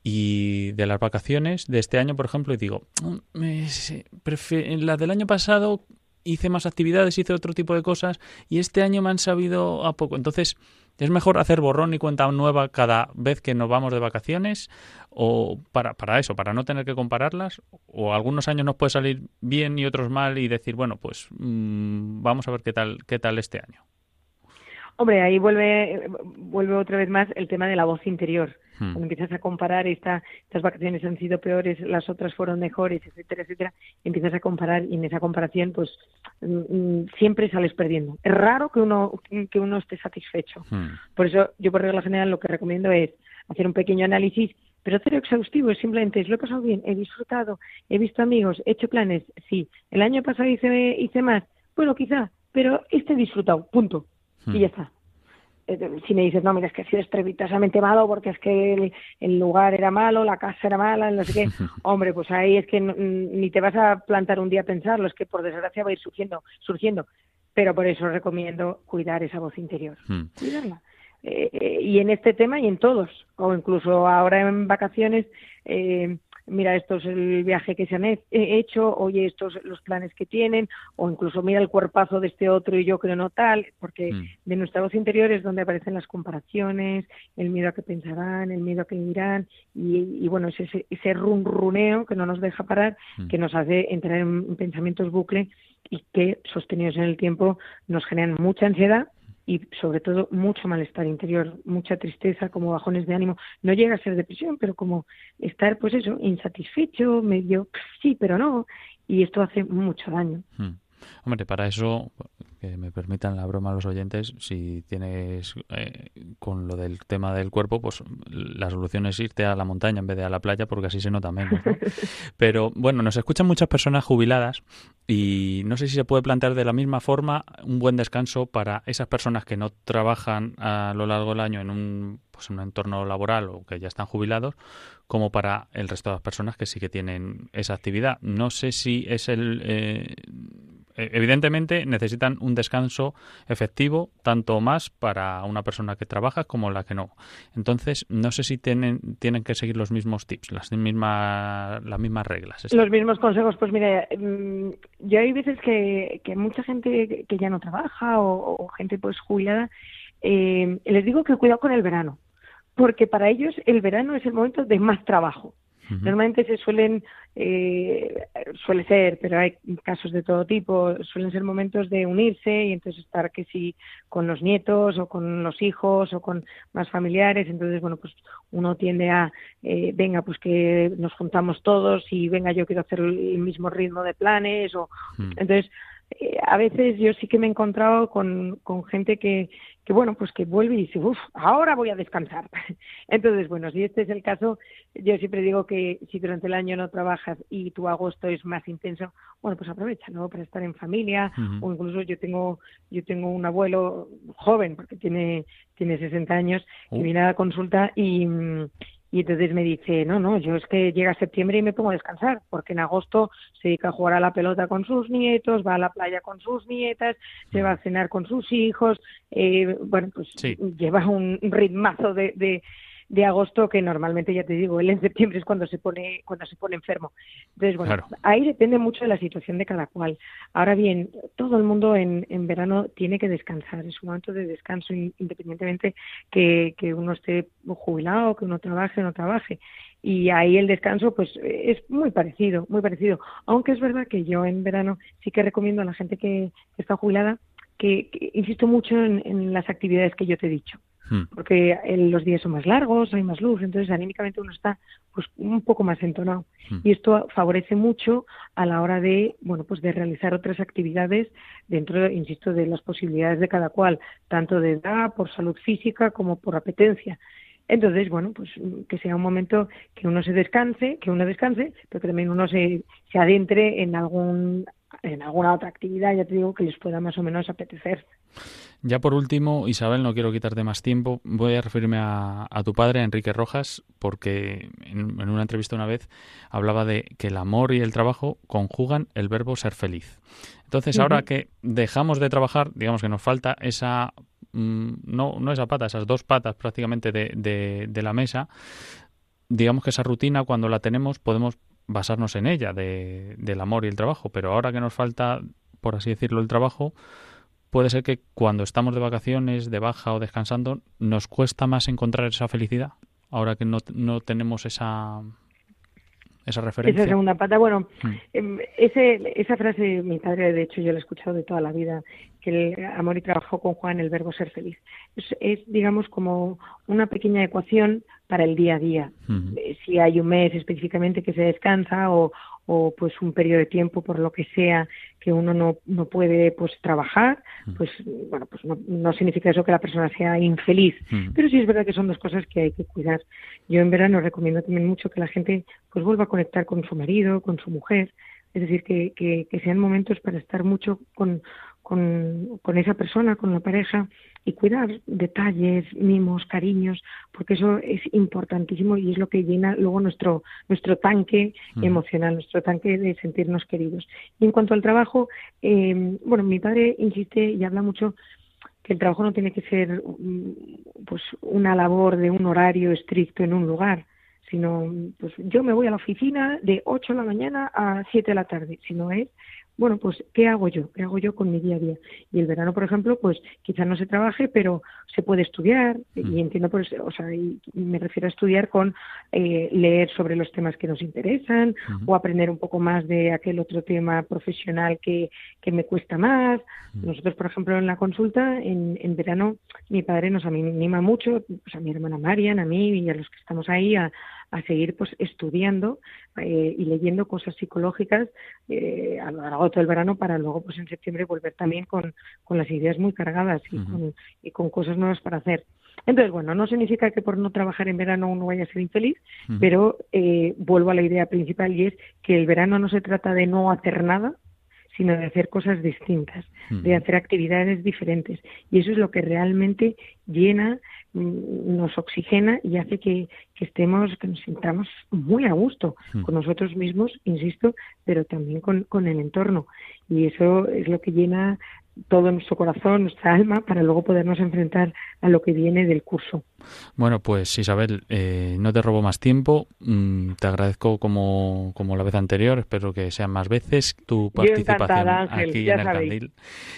y de las vacaciones de este año, por ejemplo, y digo, mm, en la del año pasado hice más actividades, hice otro tipo de cosas y este año me han sabido a poco. Entonces, ¿es mejor hacer borrón y cuenta nueva cada vez que nos vamos de vacaciones? ¿O para, para eso, para no tener que compararlas? ¿O algunos años nos puede salir bien y otros mal y decir, bueno, pues mm, vamos a ver qué tal, qué tal este año? Hombre, ahí vuelve, vuelve otra vez más el tema de la voz interior. Hmm. Cuando empiezas a comparar esta, estas vacaciones han sido peores, las otras fueron mejores, etcétera, etcétera, empiezas a comparar y en esa comparación pues mm, mm, siempre sales perdiendo. Es raro que uno, que uno esté satisfecho. Hmm. Por eso yo por regla general lo que recomiendo es hacer un pequeño análisis pero cero exhaustivo, es simplemente es lo he pasado bien, he disfrutado, he visto amigos, he hecho planes, sí, el año pasado hice, hice más, bueno, quizá, pero este he disfrutado, punto y hmm. ya está. Eh, si me dices, no, mira, es que ha sido estrepitosamente malo porque es que el, lugar era malo, la casa era mala, no sé qué, hombre, pues ahí es que ni te vas a plantar un día a pensarlo, es que por desgracia va a ir surgiendo, surgiendo. Pero por eso recomiendo cuidar esa voz interior, hmm. cuidarla. Eh, eh, y en este tema y en todos, o incluso ahora en vacaciones, eh, mira, esto es el viaje que se han hecho, oye, estos los planes que tienen, o incluso mira el cuerpazo de este otro y yo creo no tal, porque mm. de nuestra voz interior es donde aparecen las comparaciones, el miedo a que pensarán, el miedo a que dirán, y, bueno, es ese, ese runruneo que no nos deja parar, mm. que nos hace entrar en pensamientos bucle y que sostenidos en el tiempo nos generan mucha ansiedad y sobre todo mucho malestar interior, mucha tristeza, como bajones de ánimo. No llega a ser depresión, pero como estar, pues eso, insatisfecho, medio sí, pero no, y esto hace mucho daño. Hmm. Hombre, para eso, que me permitan la broma a los oyentes, si tienes eh, con lo del tema del cuerpo, pues la solución es irte a la montaña en vez de a la playa, porque así se nota menos. Pero bueno, nos escuchan muchas personas jubiladas y no sé si se puede plantear de la misma forma un buen descanso para esas personas que no trabajan a lo largo del año en un, pues, un entorno laboral o que ya están jubilados, como para el resto de las personas que sí que tienen esa actividad. No sé si es el... Eh, evidentemente necesitan un descanso efectivo, tanto más para una persona que trabaja como la que no. Entonces, no sé si tienen, tienen que seguir los mismos tips, las mismas, las mismas reglas. Los mismos consejos, pues mira, mm, yo hay veces que, que mucha gente que ya no trabaja o, gente pues jubilada, eh, les digo que cuidado con el verano porque para ellos el verano es el momento de más trabajo. Normalmente se suelen, eh, suele ser, pero hay casos de todo tipo, suelen ser momentos de unirse y entonces estar que si con los nietos o con los hijos o con más familiares, entonces bueno, pues uno tiende a, eh, venga, pues que nos juntamos todos y venga, yo quiero hacer el mismo ritmo de planes o entonces eh, a veces yo sí que me he encontrado con, con gente que, que, bueno, pues que vuelve y dice, uff, ahora voy a descansar. Entonces, bueno, si este es el caso, yo siempre digo que si durante el año no trabajas y tu agosto es más intenso, bueno, pues aprovecha, ¿no? Para estar en familia, o incluso yo tengo, yo tengo un abuelo joven, porque tiene, tiene 60 años, y viene a la consulta y, y entonces me dice, no, no, yo es que llega septiembre y me pongo a descansar, porque en agosto se dedica a jugar a la pelota con sus nietos, va a la playa con sus nietas, se va a cenar con sus hijos, eh, bueno, pues lleva un ritmazo de, de, de agosto que normalmente ya te digo él en septiembre es cuando se pone cuando se pone enfermo. Entonces bueno ahí depende mucho de la situación de cada cual. Ahora bien todo el mundo en, en verano tiene que descansar. Es un momento de descanso independientemente que, que uno esté jubilado que uno trabaje o no trabaje. Y ahí el descanso pues es muy parecido muy parecido. Aunque es verdad que yo en verano sí que recomiendo a la gente que, está jubilada que, insisto mucho en las actividades que yo te he dicho. Porque los días son más largos, hay más luz, entonces anímicamente uno está pues un poco más entonado hmm. y esto favorece mucho a la hora de bueno pues de realizar otras actividades dentro, insisto, de las posibilidades de cada cual, tanto de edad, por salud física como por apetencia. Entonces, bueno, pues que sea un momento que uno se descanse, que uno descanse, pero que también uno se, se adentre en algún en alguna otra actividad, ya te digo, que les pueda más o menos apetecer. Ya por último, Isabel, no quiero quitarte más tiempo, voy a referirme a, tu padre, Enrique Rojas, porque en, una entrevista una vez hablaba de que el amor y el trabajo conjugan el verbo ser feliz. Entonces, ahora que dejamos de trabajar, digamos que nos falta esa, mm, no, no esa pata, esas dos patas prácticamente de, de, de la mesa, digamos que esa rutina cuando la tenemos podemos basarnos en ella, de, del amor y el trabajo, pero ahora que nos falta, por así decirlo, el trabajo, puede ser que cuando estamos de vacaciones, de baja o descansando, nos cuesta más encontrar esa felicidad, ahora que no, no tenemos esa, esa referencia. Esa segunda pata, bueno, mm. em, ese, esa frase mi padre, de hecho, yo la he escuchado de toda la vida, que el amor y trabajo con Juan, el verbo ser feliz. Es, digamos, como una pequeña ecuación para el día a día. Eh, si hay un mes específicamente que se descansa o, o pues un periodo de tiempo por lo que sea que uno no, no puede pues trabajar pues bueno pues no, no significa eso que la persona sea infeliz. Pero sí es verdad que son dos cosas que hay que cuidar. Yo en verano recomiendo también mucho que la gente pues vuelva a conectar con su marido con su mujer. Es decir que, que, que sean momentos para estar mucho con con, con esa persona, con la pareja, y cuidar detalles, mimos, cariños, porque eso es importantísimo y es lo que llena luego nuestro, nuestro tanque mm. emocional, nuestro tanque de sentirnos queridos. Y en cuanto al trabajo, eh, bueno, mi padre insiste y habla mucho que el trabajo no tiene que ser mm, pues una labor de un horario estricto en un lugar, sino pues yo me voy a la oficina de 8 de la mañana a 7 de la tarde, sino es bueno, pues, ¿qué hago yo? ¿Qué hago yo con mi día a día? Y el verano, por ejemplo, pues quizás no se trabaje, pero se puede estudiar, y mm. entiendo, pues, o sea, y me refiero a estudiar con eh, leer sobre los temas que nos interesan, o aprender un poco más de aquel otro tema profesional que, que me cuesta más. Nosotros, por ejemplo, en la consulta, en, en verano, mi padre nos anima mucho, pues a mi hermana Marian, a mí y a los que estamos ahí, a, a seguir pues estudiando eh, y leyendo cosas psicológicas eh, a lo largo de todo el verano para luego pues en septiembre volver también con, con las ideas muy cargadas y, con, y con cosas nuevas para hacer. Entonces, bueno, no significa que por no trabajar en verano uno vaya a ser infeliz, pero eh, vuelvo a la idea principal y es que el verano no se trata de no hacer nada, sino de hacer cosas distintas, de hacer actividades diferentes. Y eso es lo que realmente llena, nos oxigena y hace que, estemos, que nos sintamos muy a gusto con nosotros mismos, insisto, pero también con, con el entorno. Y eso es lo que llena todo nuestro corazón, nuestra alma, para luego podernos enfrentar a lo que viene del curso. Bueno, pues Isabel, eh, no te robo más tiempo. Mm, te agradezco como, como la vez anterior. Espero que sean más veces tu participación aquí en el Candil.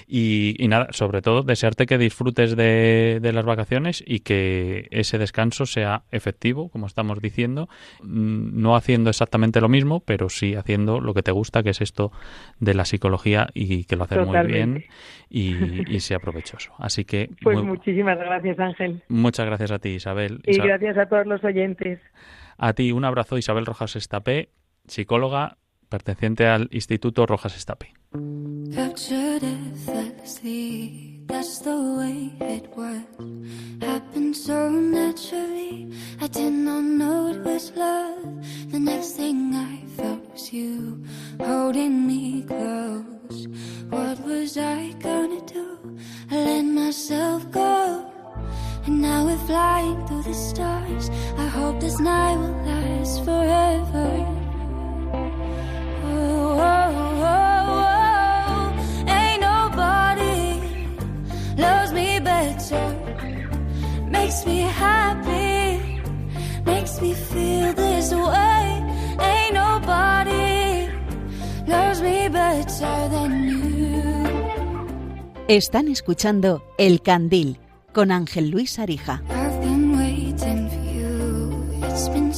Y, nada, sobre todo, desearte que disfrutes de, de, las vacaciones y que ese descanso sea efectivo, como estamos diciendo. Mm, no haciendo exactamente lo mismo, pero sí haciendo lo que te gusta, que es esto de la psicología y que lo haces muy bien y, sea provechoso. Así que. Pues muchísimas gracias, Ángel. Muchas gracias a ti, Isabel. Y gracias a todos los oyentes. A ti, un abrazo, Isabel Rojas Estapé, psicóloga perteneciente al Instituto Rojas Estapé. That's the way it was. Happened so naturally. I did not know it was love. The next thing I felt was you holding me close. What was I gonna do? I let myself go. And now we're flying through the stars. I hope this night will last forever. oh, oh. oh. loves me better, makes me happy, makes me feel this way. Ain't nobody loves me better than you. Están escuchando El Candil con Ángel Luis Arija. I've been waiting for you. It's been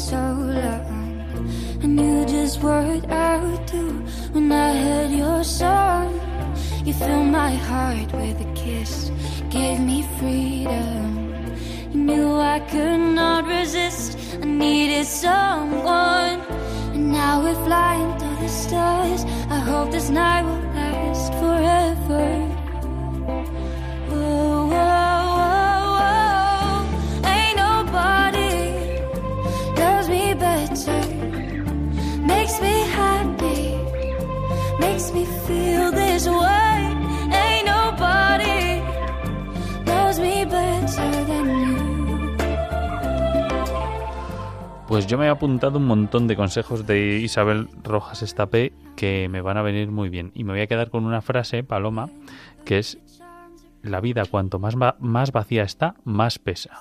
Pues yo me he apuntado un montón de consejos de Isabel Rojas Estapé que me van a venir muy bien. Y me voy a quedar con una frase, Paloma, que es, la vida cuanto más, más vacía está, más pesa.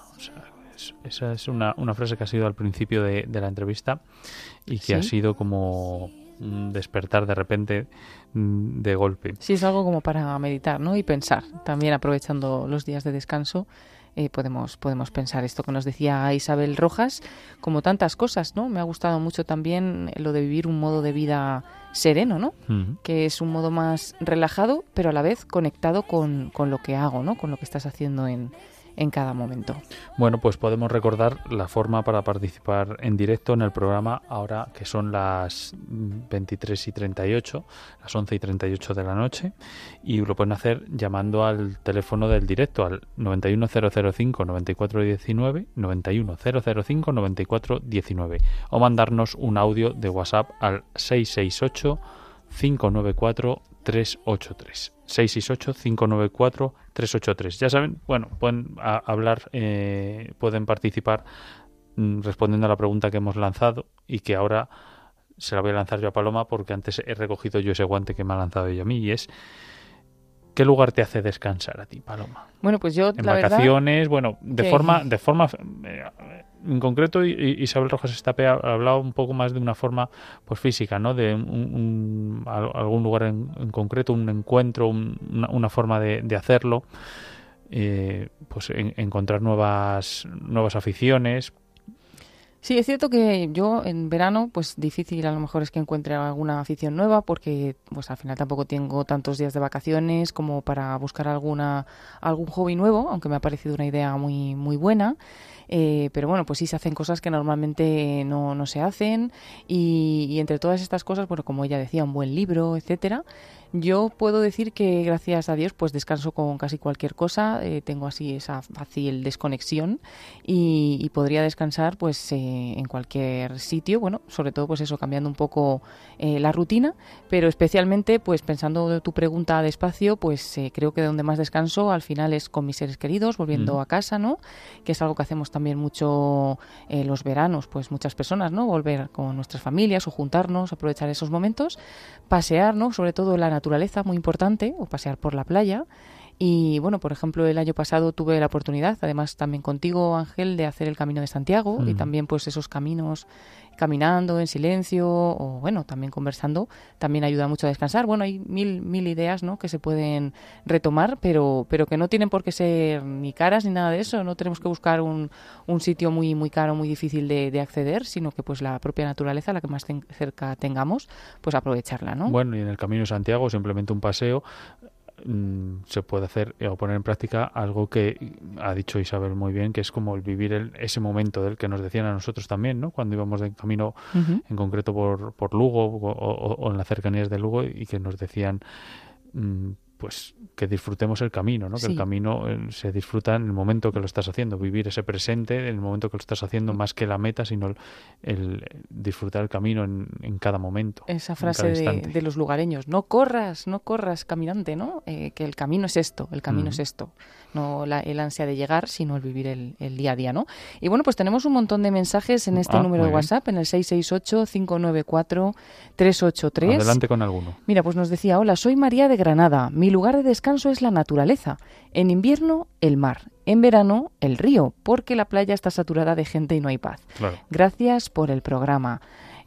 esa es una, frase que ha sido al principio de, la entrevista y que ha sido como un despertar de repente mm, de golpe. Sí, es algo como para meditar ¿no? y pensar, también aprovechando los días de descanso eh, podemos, podemos pensar esto que nos decía Isabel Rojas, como tantas cosas, ¿no? Me ha gustado mucho también lo de vivir un modo de vida sereno, ¿no? Que es un modo más relajado, pero a la vez conectado con, con lo que hago, ¿no? Con lo que estás haciendo en, en cada momento. Bueno, pues podemos recordar la forma para participar en directo en el programa ahora que son las 23 y 38, las 11 y 38 de la noche y lo pueden hacer llamando al teléfono del directo al 91005 9419 91005 9419 o mandarnos un audio de WhatsApp al 668 594 383. 668-594-383. Ya saben, bueno, pueden hablar, eh, pueden participar mm, respondiendo a la pregunta que hemos lanzado y que ahora se la voy a lanzar yo a Paloma porque antes he recogido yo ese guante que me ha lanzado ella a mí y es ¿Qué lugar te hace descansar a ti, Paloma? Bueno, pues yo en vacaciones, bueno, de forma, de forma eh, en concreto Isabel Rojas Estape ha hablado un poco más de una forma pues física, ¿no? De algún lugar en, concreto, un encuentro, una, forma de, hacerlo, eh, pues encontrar nuevas nuevas aficiones, Sí, es cierto que yo en verano, pues difícil a lo mejor es que encuentre alguna afición nueva porque pues al final tampoco tengo tantos días de vacaciones como para buscar alguna algún hobby nuevo, aunque me ha parecido una idea muy muy buena. Eh, pero bueno, pues sí se hacen cosas que normalmente no, no se hacen. Y, y, entre todas estas cosas, bueno, como ella decía, un buen libro, etcétera, yo puedo decir que gracias a Dios pues descanso con casi cualquier cosa, eh, tengo así esa fácil desconexión y, podría descansar pues eh, en cualquier sitio, bueno, sobre todo pues eso, cambiando un poco eh, la rutina, pero especialmente pues pensando tu pregunta despacio, pues creo que donde más descanso al final es con mis seres queridos, volviendo a casa, ¿no? Que es algo que hacemos también mucho los veranos, pues muchas personas, ¿no? Volver con nuestras familias o juntarnos, aprovechar esos momentos, pasear, ¿no? Sobre todo la naturaleza, muy importante, o pasear por la playa. Y bueno, por ejemplo, el año pasado tuve la oportunidad, además también contigo, Ángel, de hacer el Camino de Santiago y también pues esos caminos caminando en silencio o bueno, también conversando, también ayuda mucho a descansar. Bueno, hay mil, mil ideas ¿no? que se pueden retomar, pero, pero que no tienen por qué ser ni caras ni nada de eso. No tenemos que buscar un, un sitio muy, muy caro, muy difícil de, de, acceder, sino que pues la propia naturaleza, la que más cerca tengamos, pues aprovecharla, ¿no? Bueno, y en el Camino de Santiago simplemente un paseo Mm, se puede hacer o poner en práctica algo que ha dicho Isabel muy bien, que es como el vivir el, ese momento del que nos decían a nosotros también, ¿no? Cuando íbamos de camino, en concreto por, por Lugo o, en las cercanías de Lugo, y que nos decían mm, pues que disfrutemos el camino, ¿no? Que el camino eh, se disfruta en el momento que lo estás haciendo, vivir ese presente en el momento que lo estás haciendo, más que la meta, sino el, disfrutar el camino en, cada momento. Esa frase de, los lugareños, no corras, no corras, caminante, ¿no? Eh, que el camino es esto, el camino es esto no la, el ansia de llegar, sino el vivir el, día a día, ¿no? Y bueno, pues tenemos un montón de mensajes en este ah, número de WhatsApp, en el 668-594-383. Adelante con alguno. Mira, pues nos decía, hola, soy María de Granada. Mi lugar de descanso es la naturaleza. En invierno, el mar. En verano, el río, porque la playa está saturada de gente y no hay paz. Gracias por el programa.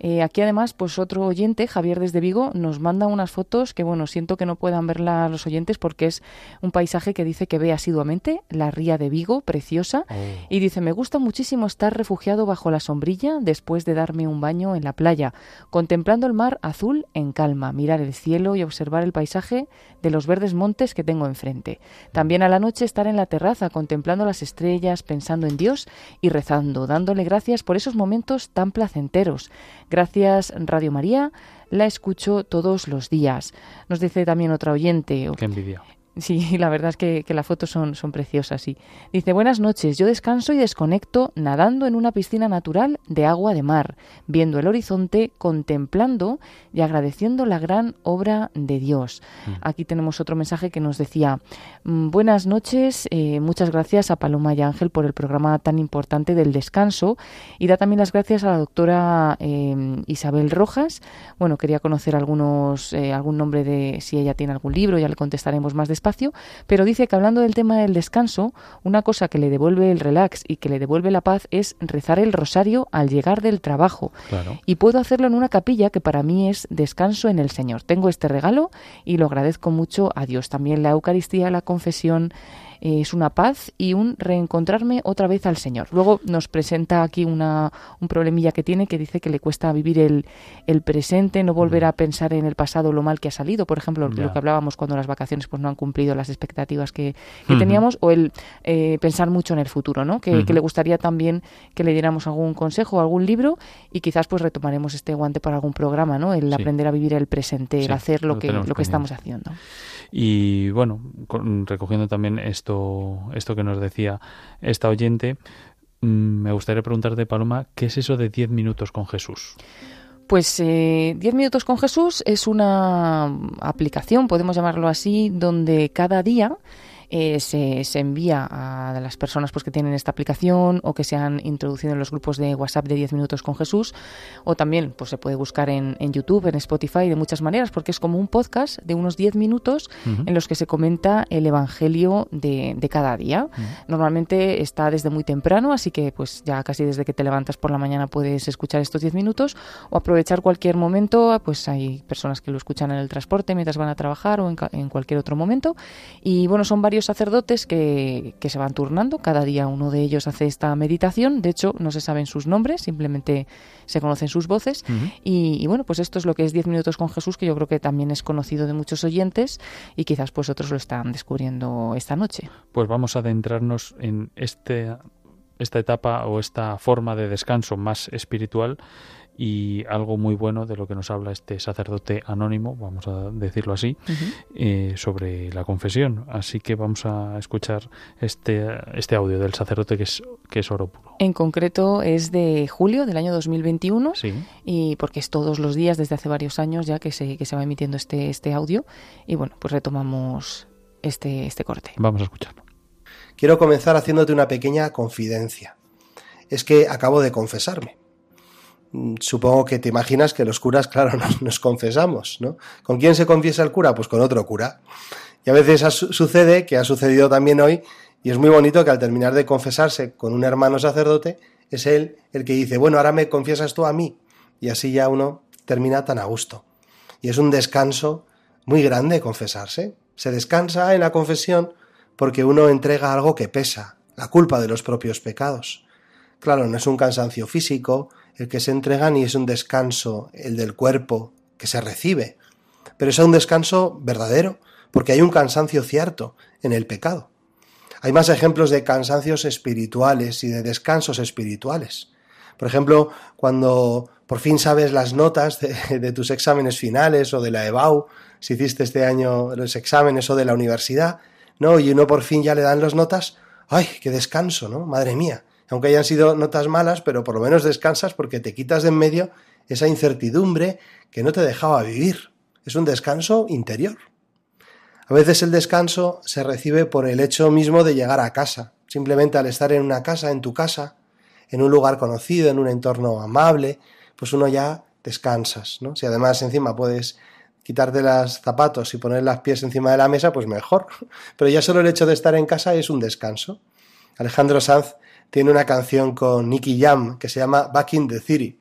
Eh, aquí además, pues otro oyente, Javier desde Vigo, nos manda unas fotos que, bueno, siento que no puedan verla los oyentes porque es un paisaje que dice que ve asiduamente, la ría de Vigo, preciosa, oh. y dice, me gusta muchísimo estar refugiado bajo la sombrilla después de darme un baño en la playa, contemplando el mar azul en calma, mirar el cielo y observar el paisaje de los verdes montes que tengo enfrente. También a la noche estar en la terraza contemplando las estrellas, pensando en Dios y rezando, dándole gracias por esos momentos tan placenteros. Gracias Radio María, la escucho todos los días. Nos dice también otra oyente. Qué envidia. Sí, la verdad es que, las fotos son, son preciosas, sí. Dice, buenas noches, yo descanso y desconecto nadando en una piscina natural de agua de mar, viendo el horizonte, contemplando y agradeciendo la gran obra de Dios. Mm. Aquí tenemos otro mensaje que nos decía, mm, buenas noches, eh, muchas gracias a Paloma y Ángel por el programa tan importante del descanso y da también las gracias a la doctora eh, Isabel Rojas. Bueno, quería conocer algunos, eh, algún nombre de si ella tiene algún libro, ya le contestaremos más después espacio, pero dice que hablando del tema del descanso, una cosa que le devuelve el relax y que le devuelve la paz es rezar el rosario al llegar del trabajo. Y puedo hacerlo en una capilla que para mí es descanso en el Señor. Tengo este regalo y lo agradezco mucho a Dios. También la Eucaristía, la confesión, es una paz y un reencontrarme otra vez al Señor. Luego nos presenta aquí una, un problemilla que tiene que dice que le cuesta vivir el, el presente, no volver a pensar en el pasado lo mal que ha salido, por ejemplo, lo que hablábamos cuando las vacaciones pues no han cumplido las expectativas que, teníamos, o el eh, pensar mucho en el futuro, ¿no? Que, le gustaría también que le diéramos algún consejo o algún libro y quizás pues retomaremos este guante para algún programa, ¿no? El aprender a vivir el presente, el hacer lo, que, lo que estamos haciendo. Y bueno, recogiendo también esto, esto que nos decía esta oyente, mm, me gustaría preguntarte, Paloma, ¿qué es eso de 10 minutos con Jesús? Pues eh, 10 minutos con Jesús es una aplicación, podemos llamarlo así, donde cada día eh, se, se, envía a las personas pues, que tienen esta aplicación o que se han introducido en los grupos de WhatsApp de 10 minutos con Jesús. O también pues, se puede buscar en, en YouTube, en Spotify de muchas maneras porque es como un podcast de unos 10 minutos en los que se comenta el Evangelio de, de cada día. Normalmente está desde muy temprano, así que pues ya casi desde que te levantas por la mañana puedes escuchar estos 10 minutos o aprovechar cualquier momento, pues hay personas que lo escuchan en el transporte mientras van a trabajar o en, en cualquier otro momento. Y bueno, son varios sacerdotes que, se van turnando, cada día uno de ellos hace esta meditación, de hecho no se saben sus nombres, simplemente se conocen sus voces. Y, bueno, pues esto es lo que es 10 minutos con Jesús, que yo creo que también es conocido de muchos oyentes y quizás pues otros lo están descubriendo esta noche. Pues vamos a adentrarnos en este, esta etapa o esta forma de descanso más espiritual y algo muy bueno de lo que nos habla este sacerdote anónimo, vamos a decirlo así, eh, sobre la confesión. Así que vamos a escuchar este, este audio del sacerdote que es, que es oro puro. En concreto es de julio del año 2021 y porque es todos los días desde hace varios años ya que se, que se va emitiendo este, este audio y bueno, pues retomamos este, este corte. Vamos a escucharlo. Quiero comenzar haciéndote una pequeña confidencia. Es que acabo de confesarme supongo que te imaginas que los curas, claro, nos, confesamos, ¿no? ¿Con quién se confiesa el cura? Pues con otro cura. Y a veces sucede, que ha sucedido también hoy, y es muy bonito que al terminar de confesarse con un hermano sacerdote, es él el que dice, bueno, ahora me confiesas tú a mí. Y así ya uno termina tan a gusto. Y es un descanso muy grande confesarse. Se descansa en la confesión porque uno entrega algo que pesa, la culpa de los propios pecados. Claro, no es un cansancio físico el que se entrega ni es un descanso el del cuerpo que se recibe, pero es un descanso verdadero, porque hay un cansancio cierto en el pecado. Hay más ejemplos de cansancios espirituales y de descansos espirituales. Por ejemplo, cuando por fin sabes las notas de, tus exámenes finales o de la EBAU, si hiciste este año los exámenes o de la universidad, ¿no? Y uno por fin ya le dan las notas, ¡ay, qué descanso, ¿no? Madre mía. Aunque hayan sido notas malas, pero por lo menos descansas porque te quitas de en medio esa incertidumbre que no te dejaba vivir. Es un descanso interior. A veces el descanso se recibe por el hecho mismo de llegar a casa. Simplemente al estar en una casa, en tu casa, en un lugar conocido, en un entorno amable, pues uno ya descansas, ¿no? Si además encima puedes quitarte los zapatos y poner las pies encima de la mesa, pues mejor. Pero ya solo el hecho de estar en casa es un descanso. Alejandro Sanz tiene una canción con Nicky Jam que se llama Back in the City.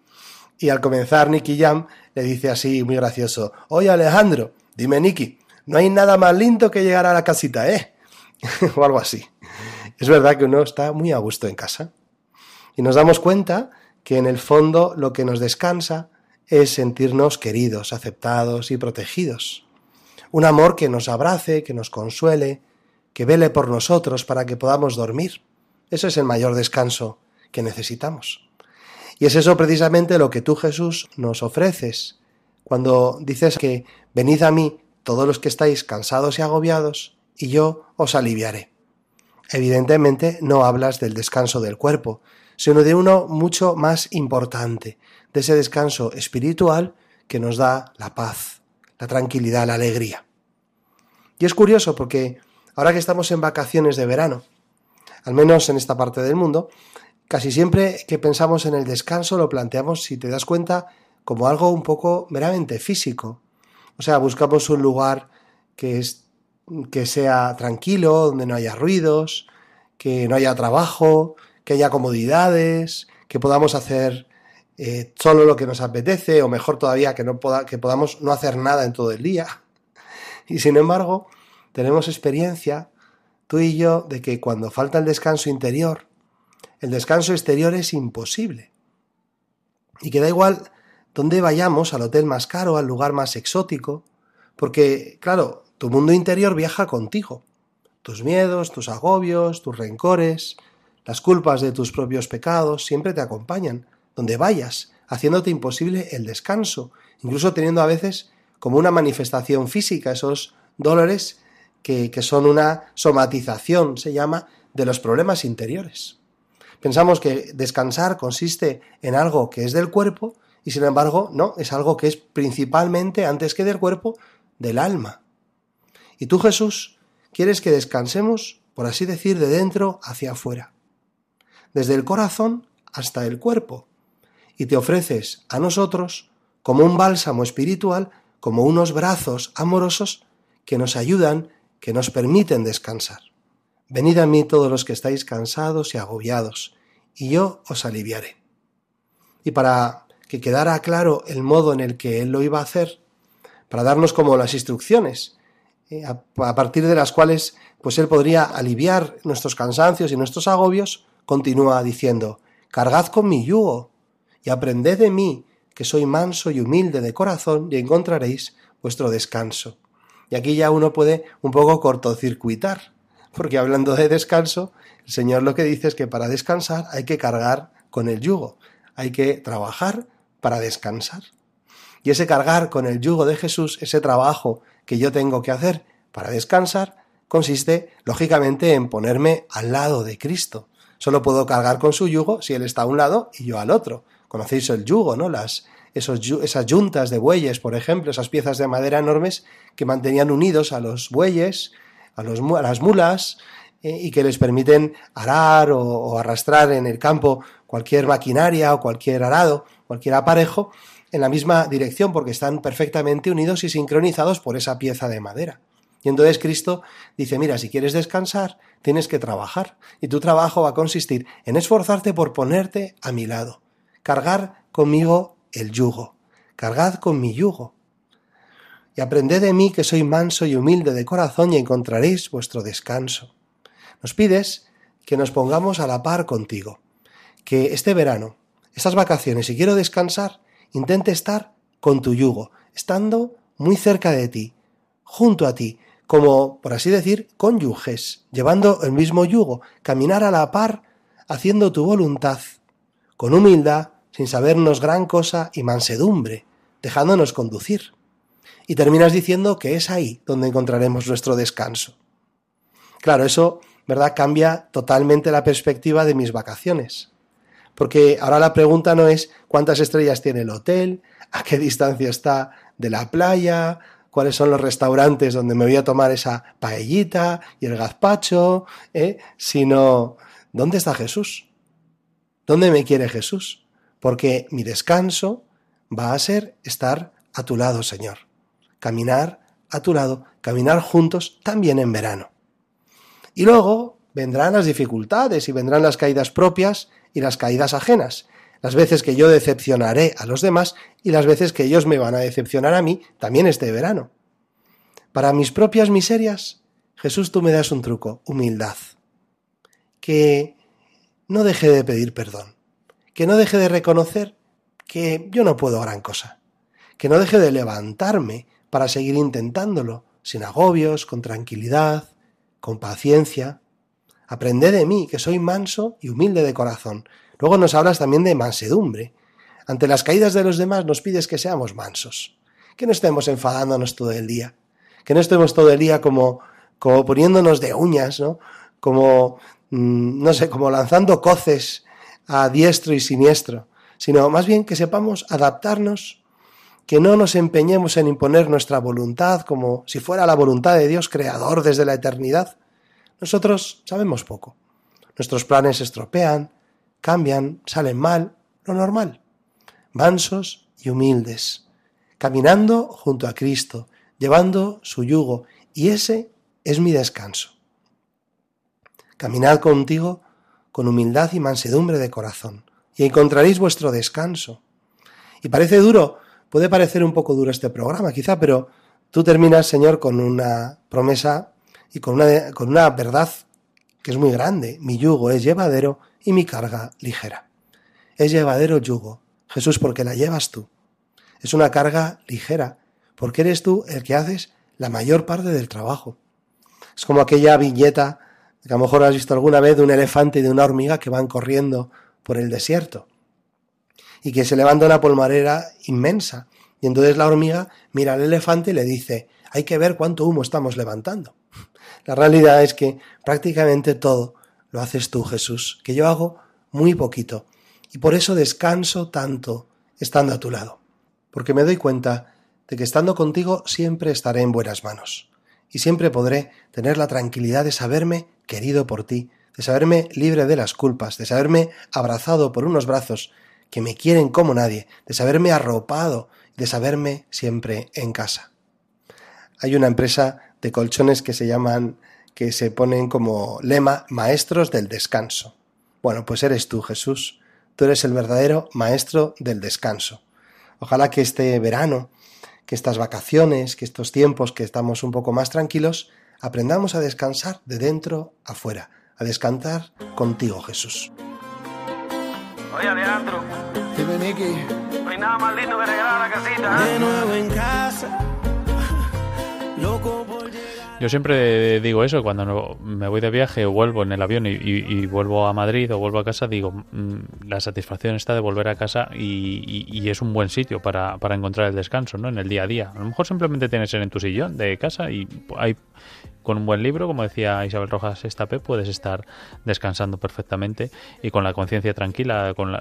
Y al comenzar Nicky Jam le dice así, muy gracioso, Oye Alejandro, dime Nicky, no hay nada más lindo que llegar a la casita, ¿eh? o algo así. Es verdad que uno está muy a gusto en casa. Y nos damos cuenta que en el fondo lo que nos descansa es sentirnos queridos, aceptados y protegidos. Un amor que nos abrace, que nos consuele, que vele por nosotros para que podamos dormir. Ese es el mayor descanso que necesitamos. Y es eso precisamente lo que tú, Jesús, nos ofreces cuando dices que venid a mí todos los que estáis cansados y agobiados, y yo os aliviaré. Evidentemente no hablas del descanso del cuerpo, sino de uno mucho más importante, de ese descanso espiritual que nos da la paz, la tranquilidad, la alegría. Y es curioso porque ahora que estamos en vacaciones de verano, al menos en esta parte del mundo, casi siempre que pensamos en el descanso lo planteamos, si te das cuenta, como algo un poco meramente físico, o sea, buscamos un lugar que, es, que sea tranquilo, donde no haya ruidos, que no haya trabajo, que haya comodidades, que podamos hacer eh, solo lo que nos apetece, o mejor todavía, que, no que podamos no hacer nada en todo el día. Y sin embargo, tenemos experiencia, tú y yo, de que cuando falta el descanso interior, el descanso exterior es imposible. Y que da igual donde vayamos, al hotel más caro, al lugar más exótico, porque, claro, tu mundo interior viaja contigo. Tus miedos, tus agobios, tus rencores, las culpas de tus propios pecados siempre te acompañan, donde vayas, haciéndote imposible el descanso, incluso teniendo a veces como una manifestación física esos dolores que, son una somatización, se llama, de los problemas interiores. Pensamos que descansar consiste en algo que es del cuerpo y sin embargo, no, es algo que es principalmente, antes que del cuerpo, del alma. Y tú, Jesús, quieres que descansemos, por así decir, de dentro hacia afuera, desde el corazón hasta el cuerpo, y te ofreces a nosotros como un bálsamo espiritual, como unos brazos amorosos que nos ayudan, que nos permiten descansar. Venid a mí todos los que estáis cansados y agobiados, y yo os aliviaré. Y para que quedara claro el modo en el que él lo iba a hacer, para darnos como las instrucciones, eh, a, partir de las cuales pues él podría aliviar nuestros cansancios y nuestros agobios, continúa diciendo, cargad con mi yugo y aprended de mí, que soy manso y humilde de corazón, y encontraréis vuestro descanso. Y aquí ya uno puede un poco cortocircuitar, porque hablando de descanso, el Señor lo que dice es que para descansar hay que cargar con el yugo, hay que trabajar para descansar. Y ese cargar con el yugo de Jesús, ese trabajo que yo tengo que hacer para descansar, consiste, lógicamente, en ponerme al lado de Cristo. Solo puedo cargar con su yugo si Él está a un lado y yo al otro. Conocéis el yugo, ¿no? Las, esas yuntas de bueyes, por ejemplo, esas piezas de madera enormes que mantenían unidos a los bueyes, a, los, las mulas, eh, y que les permiten arar o arrastrar en el campo cualquier maquinaria o cualquier arado cualquier aparejo en la misma dirección porque están perfectamente unidos y sincronizados por esa pieza de madera. Y entonces Cristo dice, mira, si quieres descansar, tienes que trabajar. Y tu trabajo va a consistir en esforzarte por ponerte a mi lado. Cargar conmigo el yugo. Cargad con mi yugo. Y aprended de mí que soy manso y humilde de corazón y encontraréis vuestro descanso. Nos pides que nos pongamos a la par contigo. Que este verano, estas vacaciones, si quiero descansar, intente estar con tu yugo, estando muy cerca de ti, junto a ti, como, por así decir, cónyuges, llevando el mismo yugo, caminar a la par, haciendo tu voluntad, con humildad, sin sabernos gran cosa y mansedumbre, dejándonos conducir. Y terminas diciendo que es ahí donde encontraremos nuestro descanso. Claro, eso, ¿verdad?, cambia totalmente la perspectiva de mis vacaciones. Porque ahora la pregunta no es cuántas estrellas tiene el hotel, a qué distancia está de la playa, cuáles son los restaurantes donde me voy a tomar esa paellita y el gazpacho, ¿eh? sino ¿dónde está Jesús? ¿Dónde me quiere Jesús? Porque mi descanso va a ser estar a tu lado, Señor. Caminar a tu lado, caminar juntos también en verano. Y luego vendrán las dificultades y vendrán las caídas propias y las caídas ajenas las veces que yo decepcionaré a los demás y las veces que ellos me van a decepcionar a mí también este verano. Para mis propias miserias, Jesús, tú me das un truco, humildad. Que no deje de pedir perdón, que no deje de reconocer que yo no puedo gran cosa, que no deje de levantarme para seguir intentándolo, sin agobios, con tranquilidad, con paciencia. Aprende de mí, que soy manso y humilde de corazón, Luego nos hablas también de mansedumbre. Ante las caídas de los demás nos pides que seamos mansos, que no estemos enfadándonos todo el día, que no estemos todo el día como, como poniéndonos de uñas, ¿no? Como, mm, no sé, como lanzando coces a diestro y siniestro, sino más bien que sepamos adaptarnos, que no nos empeñemos en imponer nuestra voluntad como si fuera la voluntad de Dios creador desde la eternidad. Nosotros sabemos poco. Nuestros planes estropean, cambian, salen mal, lo normal. Mansos y humildes, caminando junto a Cristo, llevando su yugo, y ese es mi descanso. Caminad contigo con humildad y mansedumbre de corazón, y encontraréis vuestro descanso. Y parece duro, puede parecer un poco duro este programa, quizá, pero tú terminas, Señor, con una promesa y con una, con una verdad que es muy grande. Mi yugo es llevadero y mi carga ligera. Es llevadero yugo, Jesús, porque la llevas tú. Es una carga ligera, porque eres tú el que haces la mayor parte del trabajo. Es como aquella viñeta que a lo mejor has visto alguna vez de un elefante y de una hormiga que van corriendo por el desierto y que se levanta una polmarera inmensa. Y entonces la hormiga mira al elefante y le dice, hay que ver cuánto humo estamos levantando. La realidad es que prácticamente todo lo haces tú, Jesús, que yo hago muy poquito, y por eso descanso tanto estando a tu lado, porque me doy cuenta de que estando contigo siempre estaré en buenas manos, y siempre podré tener la tranquilidad de saberme querido por ti, de saberme libre de las culpas, de saberme abrazado por unos brazos que me quieren como nadie, de saberme arropado, de saberme siempre en casa. Hay una empresa de colchones que se llaman que se ponen como lema maestros del descanso. Bueno, pues eres tú, Jesús. Tú eres el verdadero maestro del descanso. Ojalá que este verano, que estas vacaciones, que estos tiempos que estamos un poco más tranquilos, aprendamos a descansar de dentro a fuera, a descansar contigo, Jesús. Oye, Alejandro. Dime, Nicky. No hay nada más lindo que regalar la casita. ¿eh? De nuevo en casa. Loco por yo siempre digo eso, cuando me voy de viaje o vuelvo en el avión y, vuelvo a Madrid o vuelvo a casa, digo, mm, la satisfacción está de volver a casa y, es un buen sitio para, encontrar el descanso, ¿no? En el día a día. A lo mejor simplemente tienes en tu sillón de casa y hay con un buen libro, como decía Isabel Rojas Estapé, puedes estar descansando perfectamente y con la conciencia tranquila, con,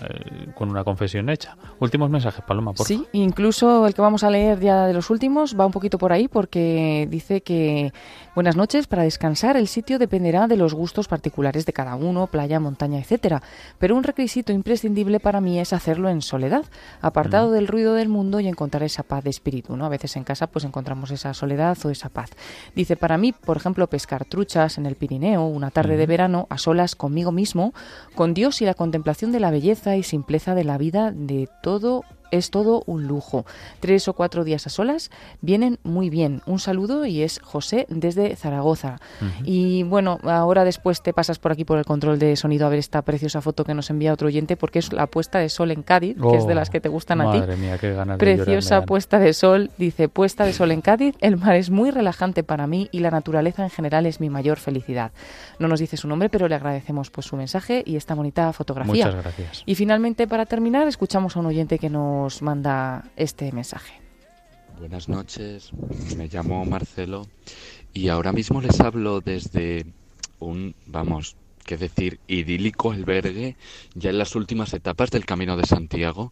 con una confesión hecha. Últimos mensajes, Paloma, por Sí, incluso el que vamos a leer ya de los últimos va un poquito por ahí porque dice que buenas noches, para descansar el sitio dependerá de los gustos particulares de cada uno, playa, montaña, etcétera, pero un requisito imprescindible para mí es hacerlo en soledad, apartado mm. del ruido del mundo y encontrar esa paz de espíritu, ¿no? A veces en casa pues encontramos esa soledad o esa paz. Dice, para mí, por ejemplo, pescar truchas en el Pirineo, una tarde de verano, a solas conmigo mismo, con Dios y la contemplación de la belleza y simpleza de la vida de todo es todo un lujo. Tres o cuatro días a solas vienen muy bien. Un saludo y es José desde Zaragoza. Y bueno, ahora después te pasas por aquí por el control de sonido a ver esta preciosa foto que nos envía otro oyente porque es la puesta de sol en Cádiz, que es de las que te gustan a ti. Mía, qué ganas Preciosa puesta de sol, dice puesta de sol en Cádiz. El mar es muy relajante para mí y la naturaleza en general es mi mayor felicidad. No nos dice su nombre, pero le agradecemos pues su mensaje y esta bonita fotografía. Muchas gracias. Y finalmente para terminar escuchamos a un oyente que nos manda este mensaje. Buenas noches, me llamo Marcelo y ahora mismo les hablo desde un, vamos, qué decir, idílico albergue ya en las últimas etapas del Camino de Santiago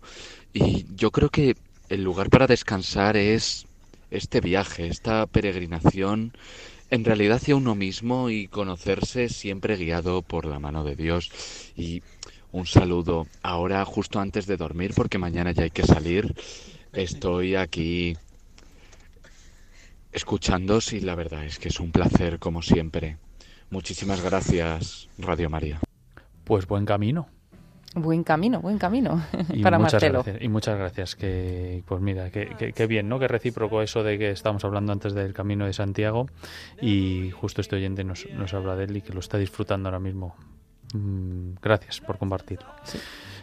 y yo creo que el lugar para descansar es este viaje, esta peregrinación en realidad hacia uno mismo y conocerse siempre guiado por la mano de Dios y un saludo. Ahora, justo antes de dormir, porque mañana ya hay que salir, estoy aquí escuchando y la verdad es que es un placer, como siempre. Muchísimas gracias, Radio María. Pues buen camino. Buen camino, buen camino y para muchas Marcelo. Gracias, y muchas gracias. Que, pues mira, qué bien, ¿no? Que recíproco eso de que estábamos hablando antes del camino de Santiago y justo este oyente nos, nos habla de él y que lo está disfrutando ahora mismo. Mm, gracias por compartirlo.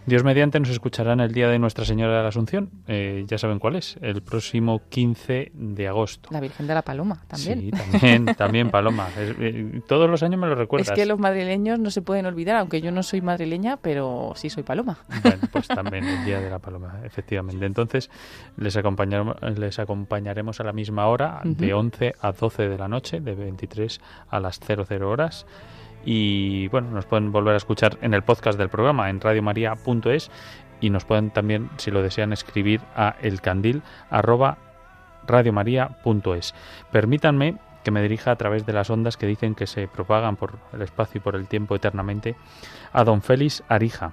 Dios mediante nos escucharán el día de Nuestra Señora de la Asunción. Eh, ya saben cuál es, el próximo 15 de agosto. La Virgen de la Paloma también. Sí, también, también Paloma. Eh, todos los años me lo recuerdas. Es que los madrileños no se pueden olvidar, aunque yo no soy madrileña, pero sí soy Paloma. Bueno, pues también el día de la Paloma, efectivamente. Entonces les acompañaremos, les acompañaremos a la misma hora, de 11 a 12 de la noche, de 23 a las 00 horas y bueno, nos pueden volver a escuchar en el podcast del programa en radiomaria.es y nos pueden también, si lo desean, escribir a elcandil@radiomaria.es. Permítanme que me dirija a través de las ondas que dicen que se propagan por el espacio y por el tiempo eternamente a don Félix Arija,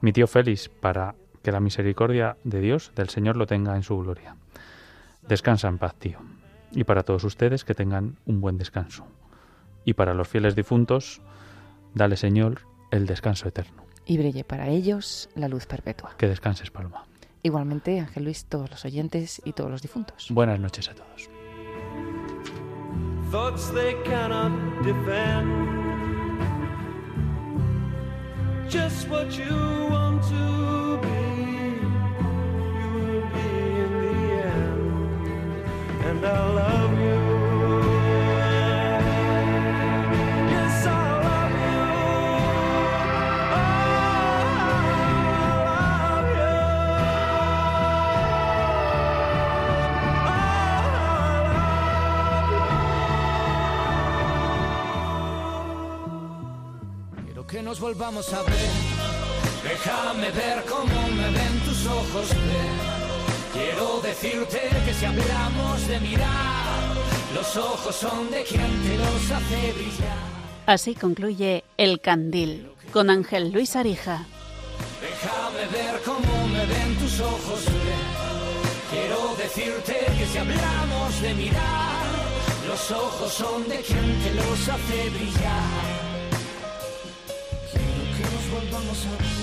mi tío Félix, para que la misericordia de Dios, del Señor, lo tenga en su gloria. Descansa en paz, tío. Y para todos ustedes que tengan un buen descanso y para los fieles difuntos, dale Señor el descanso eterno. Y brille para ellos la luz perpetua. Que descanses, Paloma. Igualmente, Ángel Luis, todos los oyentes y todos los difuntos. Buenas noches a todos. Nos volvamos a ver. Déjame ver cómo me ven tus ojos, Quiero decirte que si hablamos de mirar, los ojos son de quien te los hace brillar. Así concluye El Candil con Ángel Luis Arija. Déjame ver cómo me ven tus ojos, Quiero decirte que si hablamos de mirar, los ojos son de quien te los hace brillar. Volvamos a.